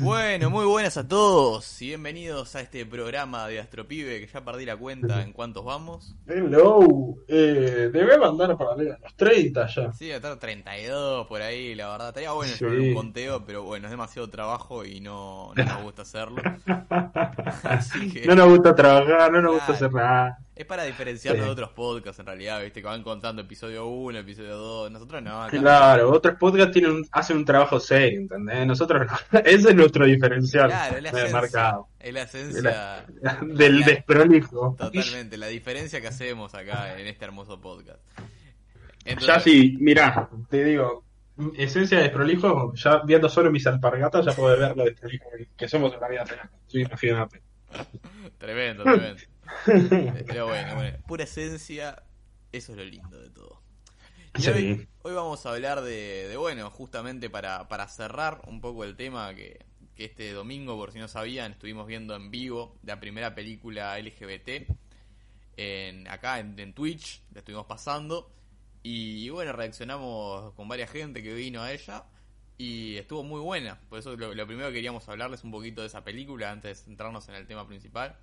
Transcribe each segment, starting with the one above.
Bueno, muy buenas a todos y bienvenidos a este programa de Astropibe que ya perdí la cuenta en cuántos vamos. Hello, eh, debemos andar para los 30 ya. Sí, a estar 32 por ahí, la verdad. Estaría bueno Sí. un conteo, pero bueno, es demasiado trabajo y no, no nos gusta hacerlo. Así que No nos gusta trabajar, no nos gusta hacer nada. Es para diferenciarnos Sí. de otros podcasts en realidad, viste, que van contando episodio 1, episodio 2. Nosotros no, Claro, otros podcasts tienen un- hacen un trabajo serio, ¿entendés? Nosotros no. Ese es nuestro diferencial Claro, es la de esencia. mercado. Es la esencia. Del la- desprolijo. Totalmente, la diferencia que hacemos acá en este hermoso podcast. Ya sí, mirá, te digo, esencia de desprolijo, ya viendo solo mis alpargatas ya puedo ver lo desprolijo que somos en la vida real. Imagínate. Tremendo, tremendo. Pero bueno, bueno, pura esencia, eso es lo lindo de todo. Y Sí. hoy, hoy vamos a hablar de, de, bueno, justamente para, para cerrar un poco el tema que, que este domingo, por si no sabían, estuvimos viendo en vivo la primera película LGBT en, acá en, en Twitch, la estuvimos pasando y bueno, reaccionamos con varias gente que vino a ella y estuvo muy buena. Por eso lo, lo primero que queríamos hablarles un poquito de esa película antes de centrarnos en el tema principal.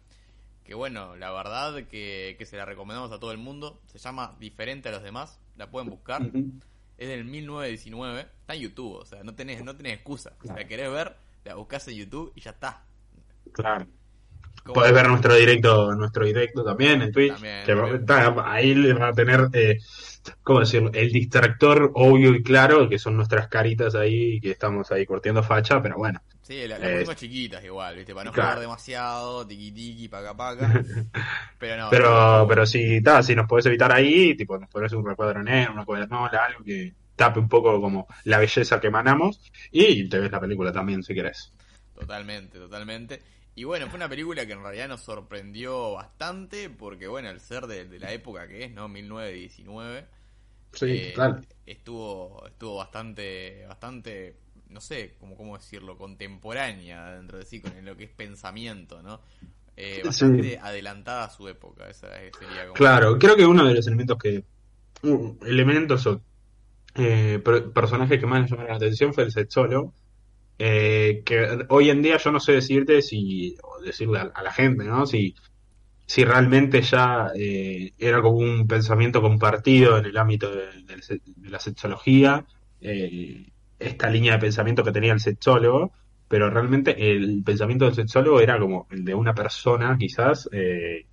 Que bueno, la verdad que, que se la recomendamos a todo el mundo. Se llama Diferente a los demás. La pueden buscar. Ujú. Es del 1919. Está en YouTube. O sea, no tenés, no tenés excusa. Si la querés ver, la buscás en YouTube y ya está. Claro. Como- Podés ver nuestro directo, nuestro directo también en Twitch. También, que también. está- ahí le van a tener, eh, ¿cómo decirlo? El distractor obvio y claro, que son nuestras caritas ahí, que estamos ahí cortiendo facha, pero bueno. Sí, la, las Eh, chiquitas igual, ¿viste? Para no claro. jugar demasiado, tiqui tiqui, paca paca. Pero no. Pero, pero si, ta, si nos podés evitar ahí, tipo, nos podés un recuadro negro, una cuadernola, algo que tape un poco como la belleza que emanamos, y te ves la película también si querés. Totalmente, totalmente. Y bueno, fue una película que en realidad nos sorprendió bastante porque, bueno, al ser de, de la época que es, ¿no? 1919, Sí, eh, estuvo estuvo bastante, bastante, no sé cómo, cómo decirlo, contemporánea dentro de sí, con lo que es pensamiento, ¿no? Eh, Sí. bastante adelantada a su época, esa es- sería como... Claro, creo que uno de los elementos que. uh, elementos o eh, per- personajes que más me llamaron la atención fue el sexólogo. eh, que hoy en día yo no sé decirte si. o decirle a, a la gente, ¿no? Si, si realmente ya eh, era como un pensamiento compartido en el ámbito de, de la sexología, eh, esta línea de pensamiento que tenía el sexólogo. Pero realmente el pensamiento del sexólogo era como el de una persona, quizás, eh,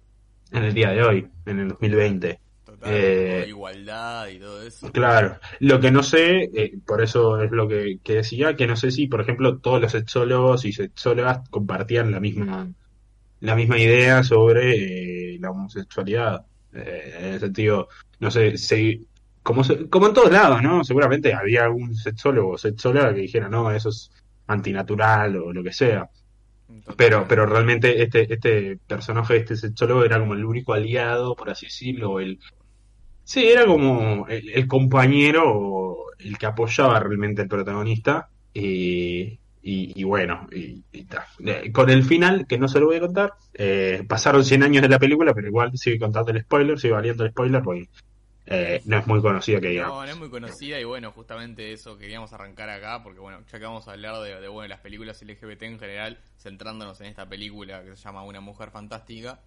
en el día de hoy, en el 2020. Total, eh, igualdad y todo eso. Claro, lo que no sé, eh, por eso es lo que, que decía, que no sé si, por ejemplo, todos los sexólogos y sexólogas compartían la misma, la misma idea sobre eh, la homosexualidad. En el sentido, no sé, se- como, se- como en todos lados, ¿no? Seguramente había algún sexólogo o sexóloga que dijera, no, eso es antinatural o lo que sea. Pero, pero realmente este, este personaje, este sexólogo, era como el único aliado, por así decirlo, el... Sí, era como el, el compañero, o el que apoyaba realmente al protagonista. Y, y, y bueno, y, y ta. Eh, con el final, que no se lo voy a contar, eh, pasaron 100 años de la película, pero igual sigue contando el spoiler, sigue valiendo el spoiler, porque eh, no es muy conocida que digamos. No, no es muy conocida y bueno, justamente eso queríamos arrancar acá porque bueno, ya que vamos a hablar de, de, bueno, las películas LGBT en general, centrándonos en esta película que se llama Una Mujer Fantástica,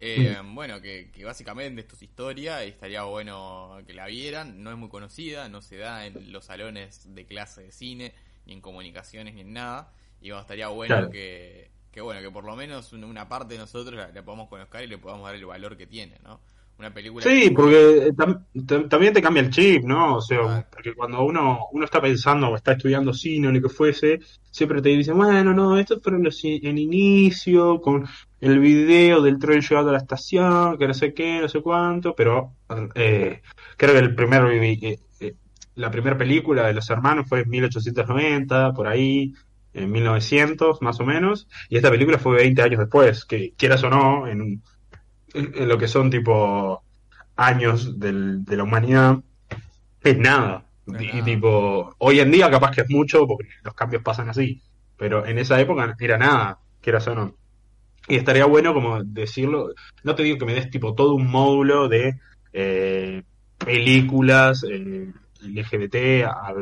eh, bueno, que, que básicamente esto es historia y estaría bueno que la vieran, no es muy conocida, no se da en los salones de clase de cine, ni en comunicaciones, ni en nada, y bueno, estaría bueno Claro. que, que bueno, que por lo menos una- una parte de nosotros la, la podamos conocer y le podamos dar el valor que tiene, ¿no? Una película Sí, que- porque eh, tam- tam- también te cambia el chip, ¿no? O sea, Claro. porque cuando uno, uno está pensando o está estudiando cine o lo que fuese, siempre te dicen, bueno, no, esto los i- el inicio, con el video del tren llegando a la estación, que no sé qué, no sé cuánto, pero eh, creo que el primer, eh, eh, la primera película de los hermanos fue en 1890, por ahí, en 1900 más o menos, y esta película fue 20 años después, que quieras o no, en, en, lo que son tipo años del, de la humanidad, es nada. Y, tipo, hoy en día capaz que es mucho, porque los cambios pasan así, pero en esa época era nada, quieras o no. Y estaría bueno como decirlo, no te digo que me des tipo todo un módulo de eh, películas eh, LGBT a,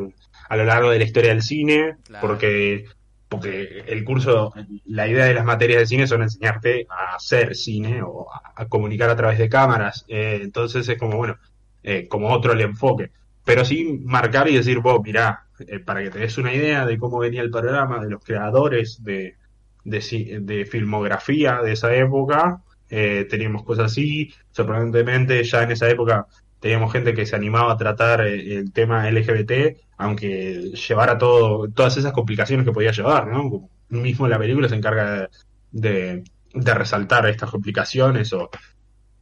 a, lo largo de la historia del cine, porque porque el curso, la idea de las materias de cine son enseñarte a hacer cine o a, comunicar a través de cámaras. Eh, entonces es como, bueno, eh, como otro el enfoque. Pero sí marcar y decir, vos, mirá, eh, para que te des una idea de cómo venía el programa, de los creadores de, de, de filmografía de esa época, teníamos cosas así. Sorprendentemente, ya en esa época teníamos gente que se animaba a tratar el tema LGBT aunque llevara todo, todas esas complicaciones que podía llevar, ¿no? Mismo la película se encarga de, resaltar estas complicaciones o,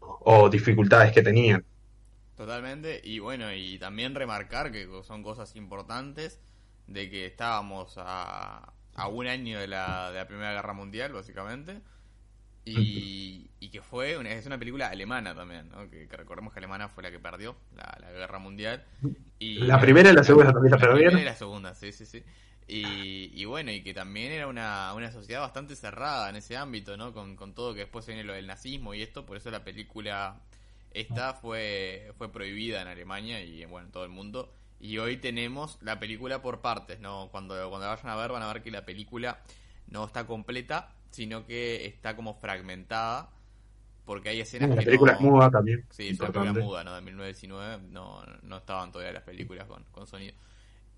o dificultades que tenían. Totalmente, y bueno, y también remarcar que son cosas importantes de que estábamos a, a un año de la, de la Primera Guerra Mundial, básicamente, y, que fue una, es una película alemana también, ¿no? que, recordemos que Alemania fue la que perdió la, guerra mundial. Y, la primera y la segunda también la perdieron. La primera y la segunda, sí, sí, sí. Y, bueno, y que también era una, una sociedad bastante cerrada en ese ámbito, ¿no? Con, con todo que después viene lo del nazismo y esto, por eso la película esta fue, fue prohibida en Alemania y bueno, en todo el mundo. Y hoy tenemos la película por partes, ¿no? Cuando, cuando la vayan a ver van a ver que la película no está completa, sino que está como fragmentada. Porque hay escenas que. La película es muda también. Sí, es una película muda, ¿no? De 1919 no, no estaban todavía las películas con, con sonido.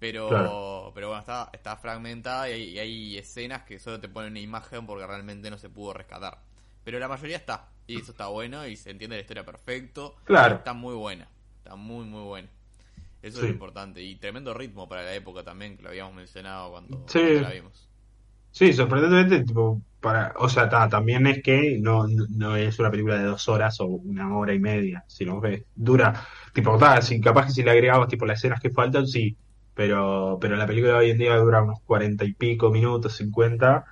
Pero, pero bueno, está, está fragmentada y hay, escenas que solo te ponen una imagen porque realmente no se pudo rescatar. Pero la mayoría está. Y eso está bueno y se entiende la historia perfecto. Claro. Está muy buena. Está muy, muy buena. Eso es lo importante. Y tremendo ritmo para la época también, que lo habíamos mencionado cuando, cuando la vimos. Sí, sorprendentemente, tipo, para, o sea, también es que no, no, es una película de dos horas o una hora y media, sino que dura, tipo, ta, si, capaz que si le agregabas tipo las escenas que faltan, sí, pero, pero la película de hoy en día dura unos cuarenta y pico minutos, cincuenta,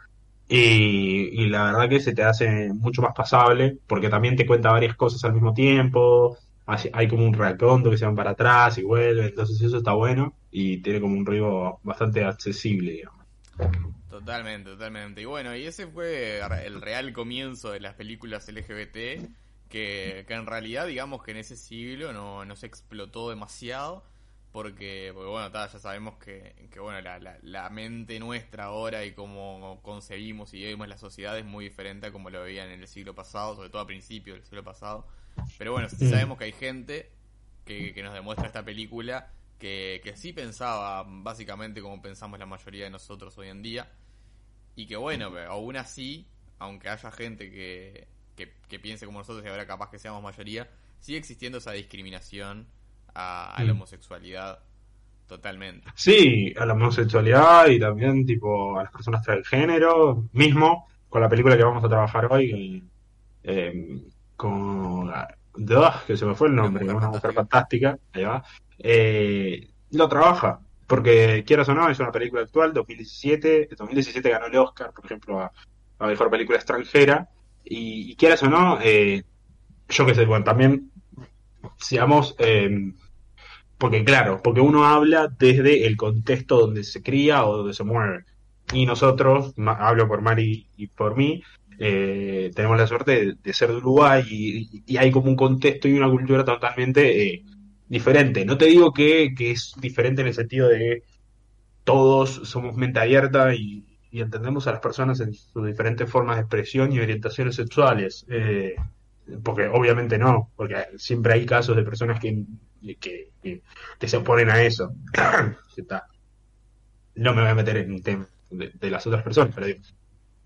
y, y la verdad que se te hace mucho más pasable, porque también te cuenta varias cosas al mismo tiempo, hay como un raconto que se van para atrás y vuelve, entonces eso está bueno, y tiene como un ritmo bastante accesible, digamos. Totalmente, totalmente. Y bueno, y ese fue el real comienzo de las películas LGBT, que, que en realidad digamos que en ese siglo no, no se explotó demasiado, porque, porque bueno, ya sabemos que, que bueno, la, la, mente nuestra ahora y cómo concebimos y vemos la sociedad es muy diferente a como lo veían en el siglo pasado, sobre todo a principios del siglo pasado. Pero bueno, sí sabemos que hay gente que, que nos demuestra esta película que, que sí pensaba básicamente como pensamos la mayoría de nosotros hoy en día. Y que bueno, aún así, aunque haya gente que, que, piense como nosotros y ahora capaz que seamos mayoría, sigue existiendo esa discriminación a, la mm. homosexualidad totalmente. Sí, a la homosexualidad y también tipo a las personas transgénero, mismo con la película que vamos a trabajar hoy, eh, con que se me fue el nombre, una mujer fantástica, ahí va, eh, lo trabaja. Porque quieras o no, es una película actual, 2017. 2017 ganó el Oscar, por ejemplo, a, Mejor Película Extranjera. Y, quieras o no, eh, yo qué sé, bueno, también, seamos, em, porque claro, porque uno habla desde el contexto donde se cría o donde se mueve. Y nosotros, hablo por Mari y por mí, eh, tenemos la suerte de, ser de Uruguay y, hay como un contexto y una cultura totalmente diferente. No te digo que, es diferente en el sentido de todos somos mente abierta y, entendemos a las personas en sus diferentes formas de expresión y orientaciones sexuales. Eh, porque obviamente no, porque siempre hay casos de personas que, que, se oponen a eso. no me voy a meter en el tema de, las otras personas, pero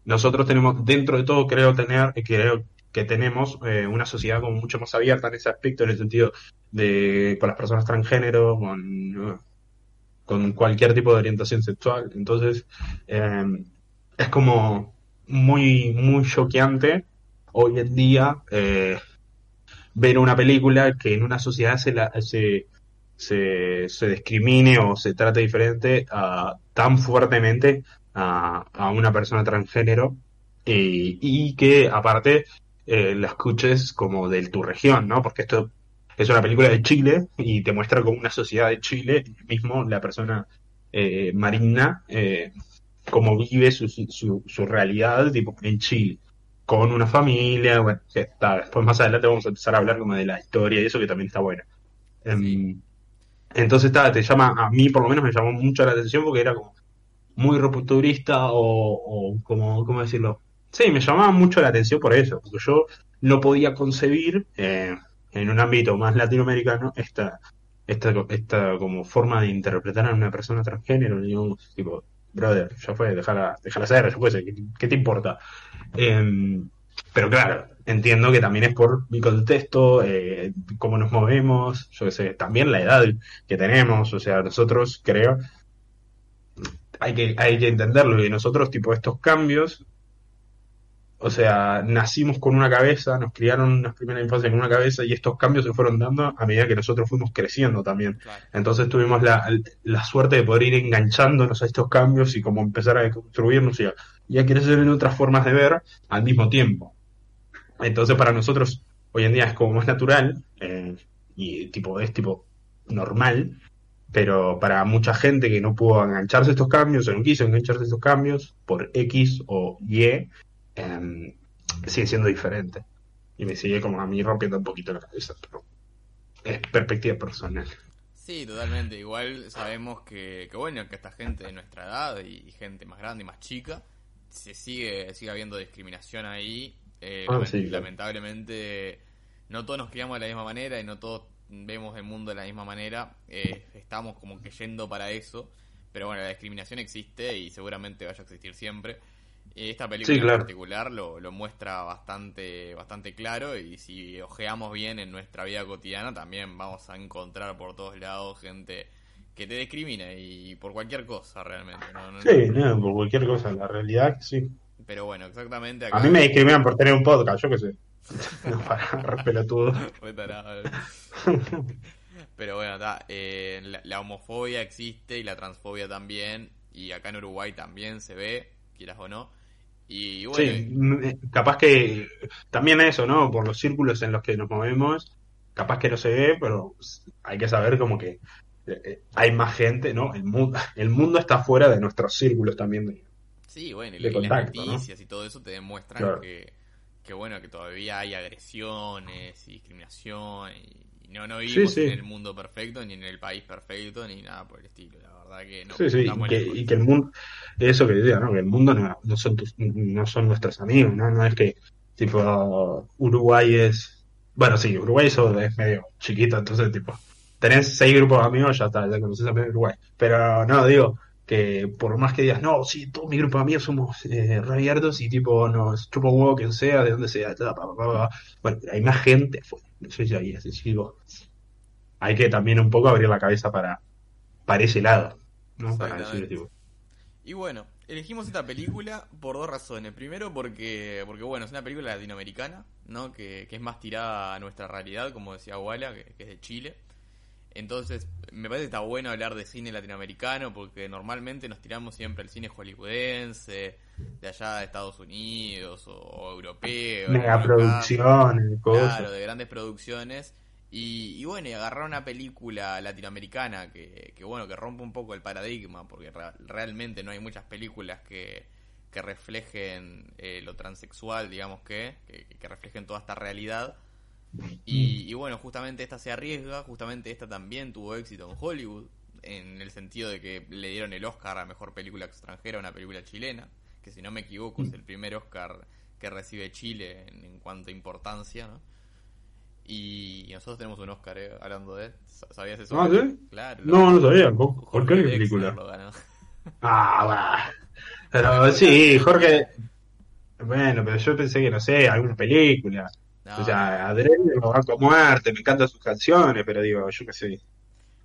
nosotros tenemos, dentro de todo, creo tener, creo que tenemos eh, una sociedad como mucho más abierta en ese aspecto, en el sentido de con las personas transgénero, con, con cualquier tipo de orientación sexual. Entonces, em, es como muy, muy choqueante hoy en día eh, ver una película que en una sociedad se, la, se, se, discrimine o se trate diferente tan fuertemente a, a una persona transgénero y, y que aparte eh, la escuches como de tu región, ¿no? Porque esto es una película de Chile y te muestra como una sociedad de Chile, mismo la persona eh, Marina, eh, cómo vive su, su, su realidad tipo, en Chile, con una familia, bueno, está, después más adelante vamos a empezar a hablar como de la historia y eso que también está bueno. Em, entonces está, te llama, a mí por lo menos me llamó mucho la atención porque era como muy rupturista o, o como, ¿cómo decirlo? Sí, me llamaba mucho la atención por eso, porque yo no podía concebir eh, en un ámbito más latinoamericano esta, esta, esta como forma de interpretar a una persona transgénero, digamos, tipo, brother, ya fue, déjala, ser, ya fue, ¿qué, te importa? Eh, pero claro, entiendo que también es por mi contexto, eh, cómo nos movemos, yo qué sé, también la edad que tenemos, o sea, nosotros creo, hay que, hay que entenderlo, y nosotros, tipo, estos cambios o sea, nacimos con una cabeza, nos criaron en las primeras infancias con una cabeza y estos cambios se fueron dando a medida que nosotros fuimos creciendo también. Claro. Entonces tuvimos la, la suerte de poder ir enganchándonos a estos cambios y como empezar a construirnos y a, y a crecer en otras formas de ver al mismo tiempo. Entonces para nosotros hoy en día es como más natural eh, y tipo es tipo normal, pero para mucha gente que no pudo engancharse a estos cambios o no quiso engancharse a estos cambios por X o Y, eh, sigue siendo diferente. Y me sigue como a mí rompiendo un poquito la cabeza, pero es perspectiva personal. Sí, totalmente. Igual sabemos que, que bueno, que esta gente de nuestra edad y gente más grande y más chica, se sigue, sigue habiendo discriminación ahí. Eh, Ah, sí, claro. lamentablemente, no todos nos criamos de la misma manera y no todos vemos el mundo de la misma manera. Eh, estamos como que yendo para eso. Pero bueno, la discriminación existe y seguramente vaya a existir siempre. Esta película Sí, claro. en particular lo, lo muestra bastante, bastante claro y si ojeamos bien en nuestra vida cotidiana también vamos a encontrar por todos lados gente que te discrimina y por cualquier cosa realmente. ¿no? No- Sí, no, por cualquier cosa, la realidad sí. Pero bueno, exactamente A acá. mí me discriminan por tener un podcast, yo qué sé. Para, pelotudo. Pero bueno, eh, la, la homofobia existe y la transfobia también. Y acá en Uruguay también se ve, quieras o no. Y bueno, Sí, mm, capaz que también eso, ¿no? Por los círculos en los que nos movemos, capaz que no se ve, pero hay que saber como que eh, eh, hay más gente, ¿no? El mundo, el mundo está fuera de nuestros círculos también. de- Sí, bueno, y, de y las contacto, ¿no? noticias y todo eso te demuestran Claro. que, que bueno, que todavía hay agresiones y discriminación y no, no vivimos sí. en el mundo perfecto, ni en el país perfecto, ni nada por el estilo. La verdad que no. Sí, sí, y que, lejos. y que el mundo, eso que decía, ¿no? Que el mundo no, no son tus, no son nuestros amigos, ¿no? No es que, tipo, Uruguay es, bueno, sí, Uruguay eso es medio chiquito, entonces, tipo, tenés seis grupos de amigos, ya está, ya conoces a Uruguay. Pero no, digo, que por más que digas, no, sí, todo mi grupo de amigos somos eh, re abiertos y, tipo, nos chupa huevo quien sea, de donde sea, ta, pa, pa, pa, pa. bueno, hay más gente afuera, no sé si ahí, así, digo, hay que también un poco abrir la cabeza para, para ese lado. ¿no? Para Exactamente. decir, tipo, Y bueno, elegimos esta película por dos razones. Primero porque, porque bueno, es una película latinoamericana, ¿no? Que, que es más tirada a nuestra realidad, como decía Walla, que, que es de Chile. Entonces, me parece que está bueno hablar de cine latinoamericano porque normalmente nos tiramos siempre al cine hollywoodense, de allá de Estados Unidos o, o europeo. megaproducciones, cosas. Claro, de grandes producciones. Y, y bueno, y agarrar una película latinoamericana que, que bueno, que rompe un poco el paradigma, porque ra- realmente no hay muchas películas que, que reflejen eh, lo transexual, digamos que, que, que reflejen toda esta realidad. Y, y bueno, justamente esta se arriesga, justamente esta también tuvo éxito en Hollywood, en el sentido de que le dieron el Oscar a Mejor Película Extranjera a una película chilena, que si no me equivoco es el primer Oscar que recibe Chile en, en cuanto a importancia, ¿no? Y nosotros tenemos un Oscar, ¿eh? hablando de... ¿Sabías eso? Ah, ¿sí? Claro. No, no sabía. ¿Por, qué película? Ah, va. Pero sí, Jorge. Bueno, pero yo pensé que, no sé, alguna película. No, O sea, Adrede lo banco muerte, me encantan sus canciones, pero digo, yo qué sé.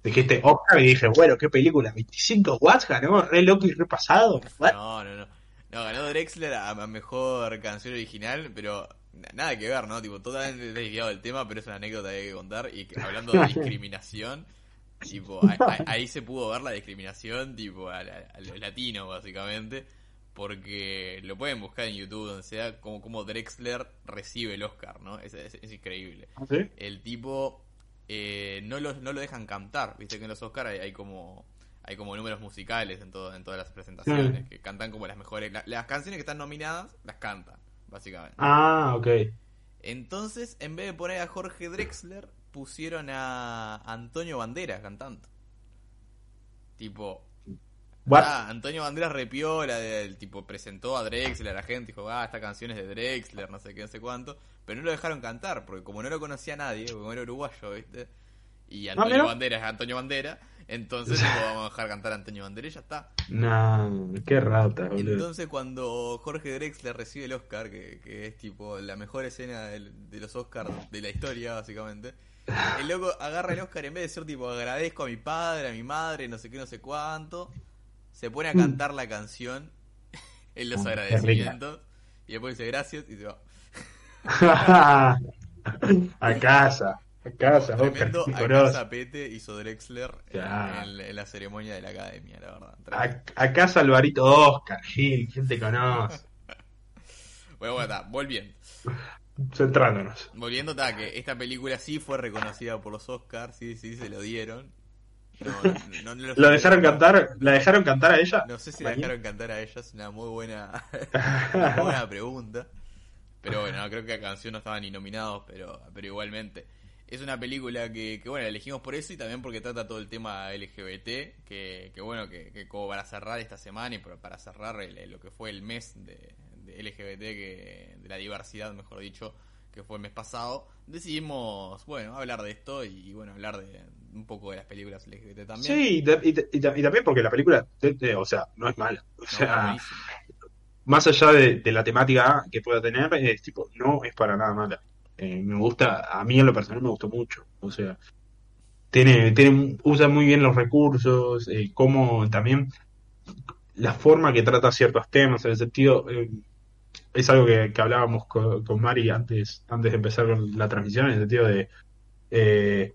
Dijiste Oscar y dije, bueno, qué película, 25 watts ganó, re loco y re pasado. What? No, no, no. No, ganó Drexler a, a mejor canción original, pero na- nada que ver, ¿no? Tipo, totalmente desviado del tema, pero es una anécdota que hay que contar. Y hablando de discriminación, tipo, a- a- ahí se pudo ver la discriminación, tipo, a, la- a lo latino, básicamente. Porque lo pueden buscar en YouTube, donde sea como, como Drexler recibe el Oscar, ¿no? Es, es- es increíble. ¿Ah, sí? El tipo eh, no, lo, no lo dejan cantar, viste que en los Oscars hay, hay como hay como números musicales en, todo, en todas las presentaciones, que cantan como las mejores, la- las canciones que están nominadas, las cantan, básicamente. Ah, ok. Entonces, en vez de poner a Jorge Drexler, pusieron a Antonio Banderas cantando. Tipo? Ah, Antonio Banderas repiola, del tipo presentó a Drexler, a la gente, dijo, ah, esta canción es de Drexler, no sé qué, no sé cuánto. Pero no lo dejaron cantar, porque como no lo conocía nadie, como era uruguayo, ¿viste? Y Antonio mira. Banderas es Antonio Bandera, entonces vamos a dejar cantar a Antonio Banderas y ya está. No, qué rata, boludo. Entonces cuando Jorge Drexler recibe el Oscar, que, que es tipo la mejor escena de los Oscars de la historia, básicamente, el loco agarra el Oscar en vez de decir tipo agradezco a mi padre, a mi madre, no sé qué, no sé cuánto, se pone a cantar la canción en los Mm, qué agradecimientos y después dice gracias y se va. a casa, a casa, Tremendo a casa Pete hizo Drexler en, en- en la ceremonia de la academia, la verdad. A, a casa Alvarito Oscar, Gil, ¿quién te conoce? Bueno, bueno, está, volviendo. Centrándonos. Volviendo, está, que esta película sí fue reconocida por los Oscars, sí, sí, se lo dieron. No, no- no ¿Lo dejaron cantar? ¿La dejaron cantar a ella? No sé si la dejaron cantar a ella, es una muy buena, una buena pregunta. Pero bueno, no, creo que a canción no estaban ni nominados, pero, pero igualmente. Es una película que, que, bueno, la elegimos por eso y también porque trata todo el tema LGBT, que, que bueno, que, que como para cerrar esta semana y para para cerrar el- lo que fue el mes de, de LGBT, que, de la diversidad, mejor dicho, que fue el mes pasado, decidimos, bueno, hablar de esto y, bueno, hablar de un poco de las películas LGBT también. Sí, y, y y ta- y también porque la película, o sea, no es mala. O sea, más allá de, de la temática que pueda tener, es tipo, no es para nada mala. Eh, me gusta, a mí en lo personal me gustó mucho. O sea, tiene, tiene, usa muy bien los recursos, eh, como también la forma que trata ciertos temas, en el sentido, eh, es algo que, que hablábamos con, con Mari antes, antes de empezar con la transmisión, en el sentido de eh,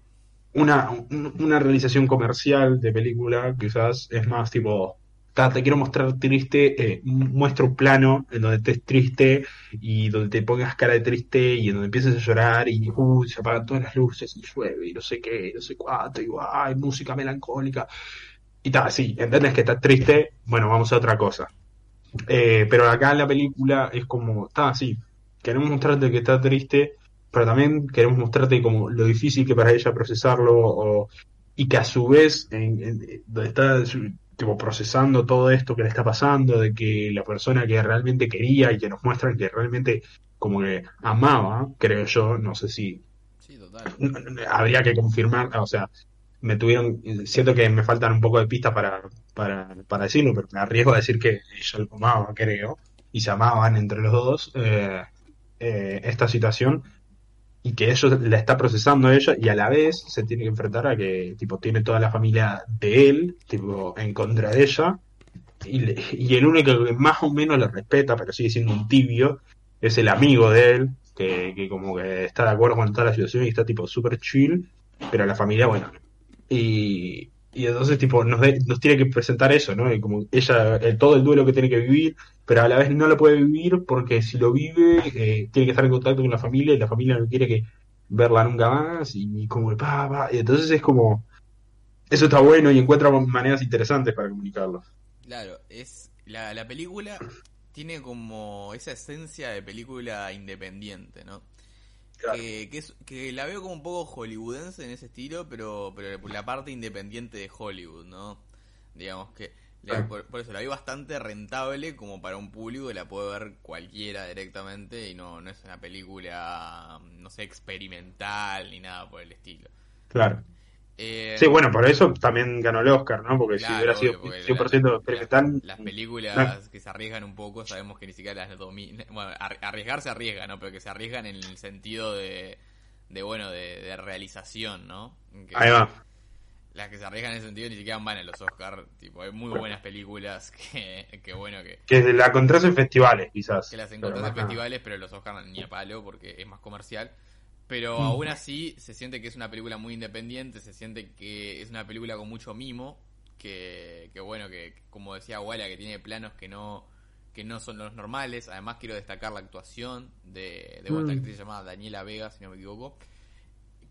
una, un- una realización comercial de película, quizás es más tipo, "Ta, te quiero mostrar triste, eh, muestro un plano en donde estés triste y donde te pongas cara de triste y en donde empieces a llorar y uh, se apagan todas las luces y llueve y no sé qué, no sé cuánto, y hay música melancólica. Y tal, sí, entendés que estás triste, bueno, vamos a otra cosa. Eh, pero acá en la película es como, está así, queremos mostrarte que está triste, pero también queremos mostrarte como lo difícil que para ella procesarlo, o- y que a su vez, en, en- donde está su- tipo, procesando todo esto que le está pasando, de que la persona que realmente quería y que nos muestran que realmente como que amaba, creo yo, no sé si Sí, total. habría que confirmar, o sea, me tuvieron, siento que me faltan un poco de pistas para, para, para decirlo, pero me arriesgo a decir que ella lo amaba, creo, y se amaban entre los dos eh, eh, esta situación, y que eso la está procesando ella, y a la vez se tiene que enfrentar a que, tipo, tiene toda la familia de él, tipo, en contra de ella, y, le- y el único que más o menos le respeta, pero sigue siendo un tibio, es el amigo de él, que, que como que está de acuerdo con toda la situación y está tipo súper chill, pero la familia, bueno. Y, y entonces tipo nos, de- nos tiene que presentar eso, ¿no? Como ella, el- todo el duelo que tiene que vivir, pero a la vez no lo puede vivir porque si lo vive, eh, tiene que estar en contacto con la familia y la familia no quiere que verla nunca más y, como pa, pa, y entonces es como eso está bueno y encuentra maneras interesantes para comunicarlo. Claro, es la, la película tiene como esa esencia de película independiente, ¿no? Claro. Que, que, es- que la veo como un poco hollywoodense en ese estilo, pero, pero la parte independiente de Hollywood, ¿no? Digamos que Claro. por, por eso la veo bastante rentable como para un público que la puede ver cualquiera directamente y no, no es una película, no sé, experimental ni nada por el estilo. Claro. Eh, Sí, bueno, por eso también ganó el Oscar, ¿no? Porque si hubiera sido obvio, porque 100% la- la- experimental, Las películas Ah. que se arriesgan un poco, sabemos que ni siquiera las dominan. Bueno, ar- arriesgar se arriesga, ¿no? Pero que se arriesgan en el sentido de, de bueno, de, de realización, ¿no? Que ahí va. Las que se arriesgan en ese sentido ni siquiera van a los Oscars. Tipo, hay muy buenas películas que, que bueno, que, Que la encontrás en festivales, quizás. que las encontrás en festivales, pero los Oscars ni a palo porque es más comercial. Pero Mm. aún así se siente que es una película muy independiente, se siente que es una película con mucho mimo, que, que bueno, que como decía Walla, que tiene planos que no que no son los normales. Además, quiero destacar la actuación de, de otra Mm. actriz llamada Daniela Vega, si no me equivoco.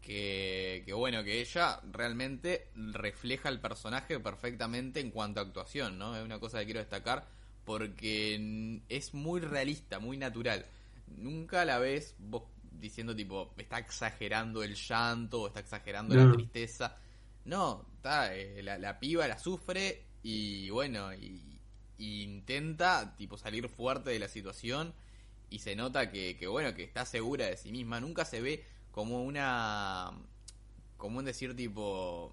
Que, que bueno, que ella realmente refleja el personaje perfectamente en cuanto a actuación, ¿no? Es una cosa que quiero destacar porque es muy realista, muy natural. Nunca la ves vos diciendo tipo, está exagerando el llanto o está exagerando la tristeza. No, está, eh, la, la piba la sufre y bueno, y, y intenta tipo salir fuerte de la situación y se nota que, que bueno, que está segura de sí misma. Nunca se ve como una, como un decir tipo,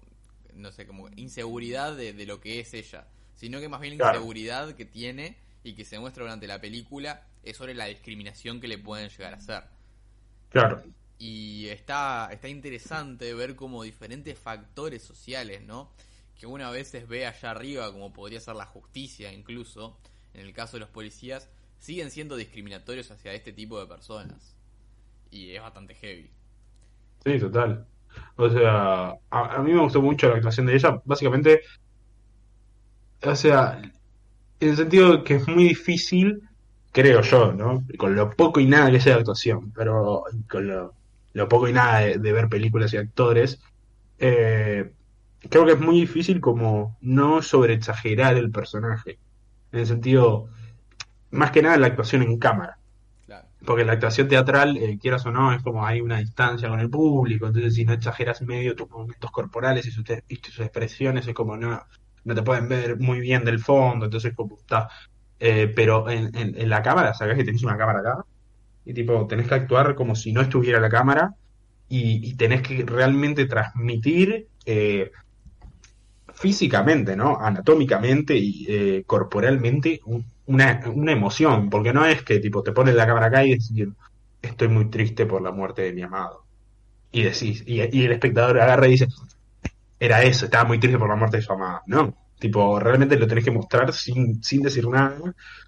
no sé, como inseguridad de, de lo que es ella, sino que más bien la Claro. inseguridad que tiene y que se muestra durante la película es sobre la discriminación que le pueden llegar a hacer. Claro. Y está, está interesante ver como diferentes factores sociales, ¿no? Que uno a veces ve allá arriba, como podría ser la justicia incluso, en el caso de los policías, siguen siendo discriminatorios hacia este tipo de personas. Y es bastante heavy. Sí, total. O sea, a, a mí me gustó mucho la actuación de ella. Básicamente, o sea, en el sentido que es muy difícil, creo yo, ¿no? Con lo poco y nada que sea de actuación, pero con lo, lo poco y nada de, de ver películas y actores, eh, creo que es muy difícil como no sobreexagerar el personaje. En el sentido, más que nada la actuación en cámara. Porque la actuación teatral, eh, quieras o no, es como hay una distancia con el público, entonces si no exageras medio tus movimientos corporales y sus, expresiones, es como no, no te pueden ver muy bien del fondo, entonces como está. Eh, pero en, en, en la cámara, sabes que tenés una cámara acá, y tipo, tenés que actuar como si no estuviera la cámara, y, y tenés que realmente transmitir eh, físicamente, ¿no? Anatómicamente y eh, corporalmente un- una, una emoción, porque no es que tipo te pones la cámara acá y decir estoy muy triste por la muerte de mi amado. Y decís, y, el espectador agarra y dice, era eso, estaba muy triste por la muerte de su amada. No, tipo, realmente lo tenés que mostrar sin, sin decir nada,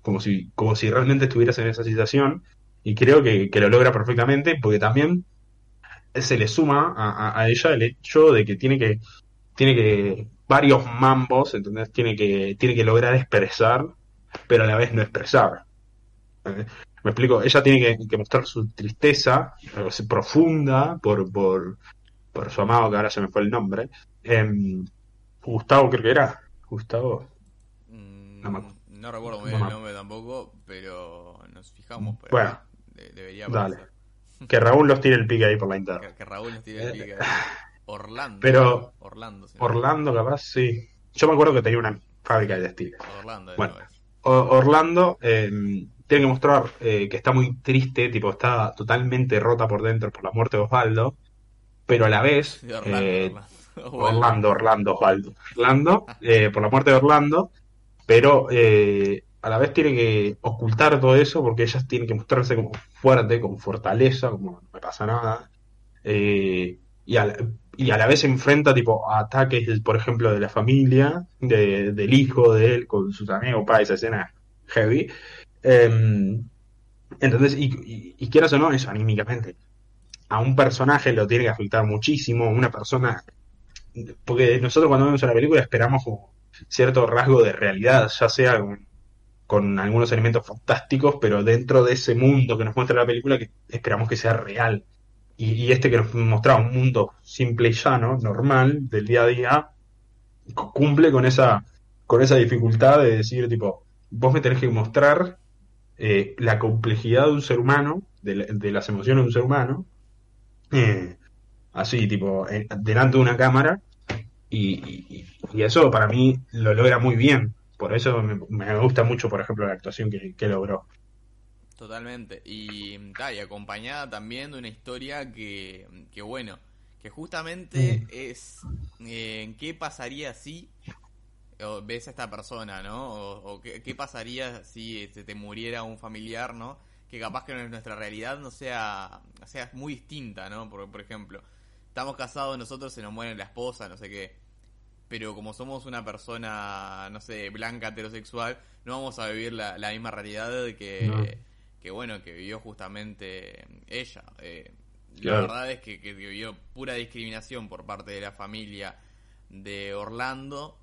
como si, como si realmente estuvieras en esa situación. Y creo que, que lo logra perfectamente, porque también se le suma a, a- a ella el hecho de que tiene que, tiene que, varios mambos, ¿entendés? Tiene que, tiene que lograr expresar, pero a la vez no expresar. ¿Eh? Me explico, ella tiene que, que mostrar su tristeza eh, profunda por, por, por su amado, que ahora se me fue el nombre. Em, Gustavo creo que era. Gustavo. Mm, No me No, acuerdo. recuerdo muy No bien el nombre tampoco, pero nos fijamos por Bueno. ahí. De- debería Dale. Que Raúl los tire el pique ahí por la interna. Que, que Raúl nos tire el pique. Orlando. Pero- Orlando. no- Orlando, capaz, sí. Yo me acuerdo que tenía una fábrica de textiles. Orlando. de Bueno. Orlando eh, tiene que mostrar eh, que está muy triste, tipo, está totalmente rota por dentro por la muerte de Osvaldo, pero a la vez, Orlando, eh, Orlando. Orlando, Osvaldo, Orlando, eh, por la muerte de Orlando, pero a la vez tiene que ocultar todo eso porque ella tiene que mostrarse como fuerte, con fortaleza, como no me pasa nada, eh, y, a la, y a la vez se enfrenta tipo ataques, por ejemplo, de la familia, de- del hijo de él con sus amigos, para esa escena heavy. Eh, entonces, y, y, y quieras o no, eso anímicamente. A un personaje lo tiene que afectar muchísimo, una persona porque nosotros cuando vemos una película esperamos como cierto rasgo de realidad, ya sea con, con algunos elementos fantásticos, pero dentro de ese mundo que nos muestra la película que esperamos que sea real. Y, este que nos mostraba un mundo simple y llano, normal, del día a día, cu- cumple con esa, con esa dificultad de decir, tipo, vos me tenés que mostrar eh, la complejidad de un ser humano, de, la- de las emociones de un ser humano, eh, así, tipo, delante de una cámara, y, y- y eso para mí lo logra muy bien. Por eso me, me gusta mucho, por ejemplo, la actuación que, que logró. Totalmente. Y, ta, y acompañada también de una historia que, que bueno, que justamente es eh, qué pasaría si ves a esta persona, ¿no? O, o qué, qué pasaría si se te muriera un familiar, ¿no? Que capaz que nuestra realidad no sea, sea muy distinta, ¿no? Por, por ejemplo, estamos casados nosotros, se nos muere la esposa, no sé qué. Pero como somos una persona, no sé, blanca, heterosexual, no vamos a vivir la, la misma realidad que, No. Que, bueno, que vivió justamente ella. Eh, Claro. La verdad es que, que vivió pura discriminación por parte de la familia de Orlando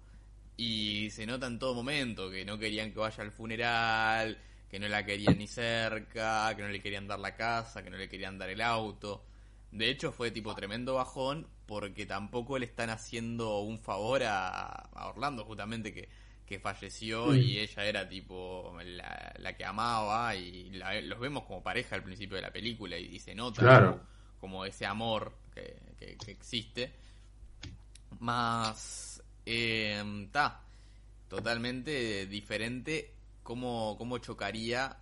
y se nota en todo momento que no querían que vaya al funeral, que no la querían ni cerca, que no le querían dar la casa, que no le querían dar el auto. De hecho fue tipo tremendo bajón porque tampoco le están haciendo un favor a, Orlando justamente que, que falleció y ella era tipo la, que amaba y los vemos como pareja al principio de la película y, se nota como, ese amor que, que existe. Más... Está. totalmente diferente cómo, cómo chocaría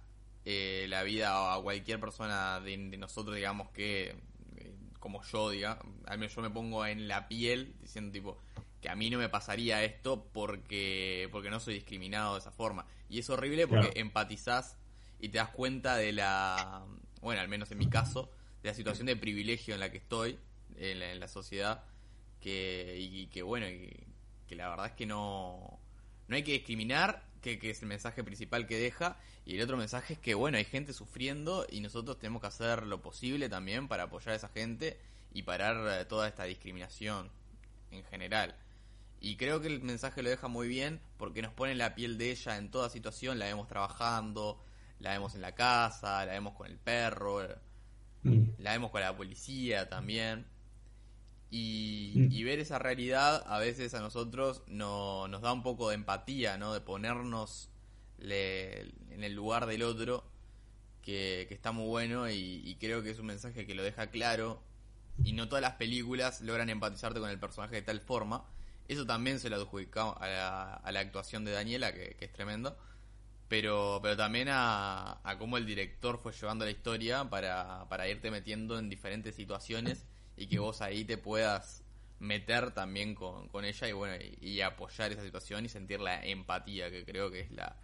eh, la vida a cualquier persona de, nosotros, digamos, que eh, como yo, diga, al menos yo me pongo en la piel diciendo tipo que a mí no me pasaría esto porque porque no soy discriminado de esa forma. Y es horrible porque empatizás y te das cuenta de la, bueno, al menos en mi caso, de la situación de privilegio en la que estoy en la, sociedad que y, que bueno, que la verdad es que no no hay que discriminar que, es el mensaje principal que deja. Y el otro mensaje es que, bueno, hay gente sufriendo y nosotros tenemos que hacer lo posible también para apoyar a esa gente y parar eh, toda esta discriminación en general. Y creo que el mensaje lo deja muy bien porque nos pone la piel de ella en toda situación. La vemos trabajando, la vemos en la casa, la vemos con el perro, mm. la vemos con la policía también. Mm. Y, ver esa realidad a veces a nosotros no, nos da un poco de empatía, ¿no? De ponernos en el lugar del otro, que, está muy bueno y, creo que es un mensaje que lo deja claro. Y no todas las películas logran empatizarte con el personaje de tal forma. Eso también se lo adjudicamos a la, a la actuación de Daniela, que, es tremendo. Pero, pero también a, a cómo el director fue llevando la historia para, para irte metiendo en diferentes situaciones y que vos ahí te puedas meter también con, con ella y bueno y, apoyar esa situación y sentir la empatía que creo que es la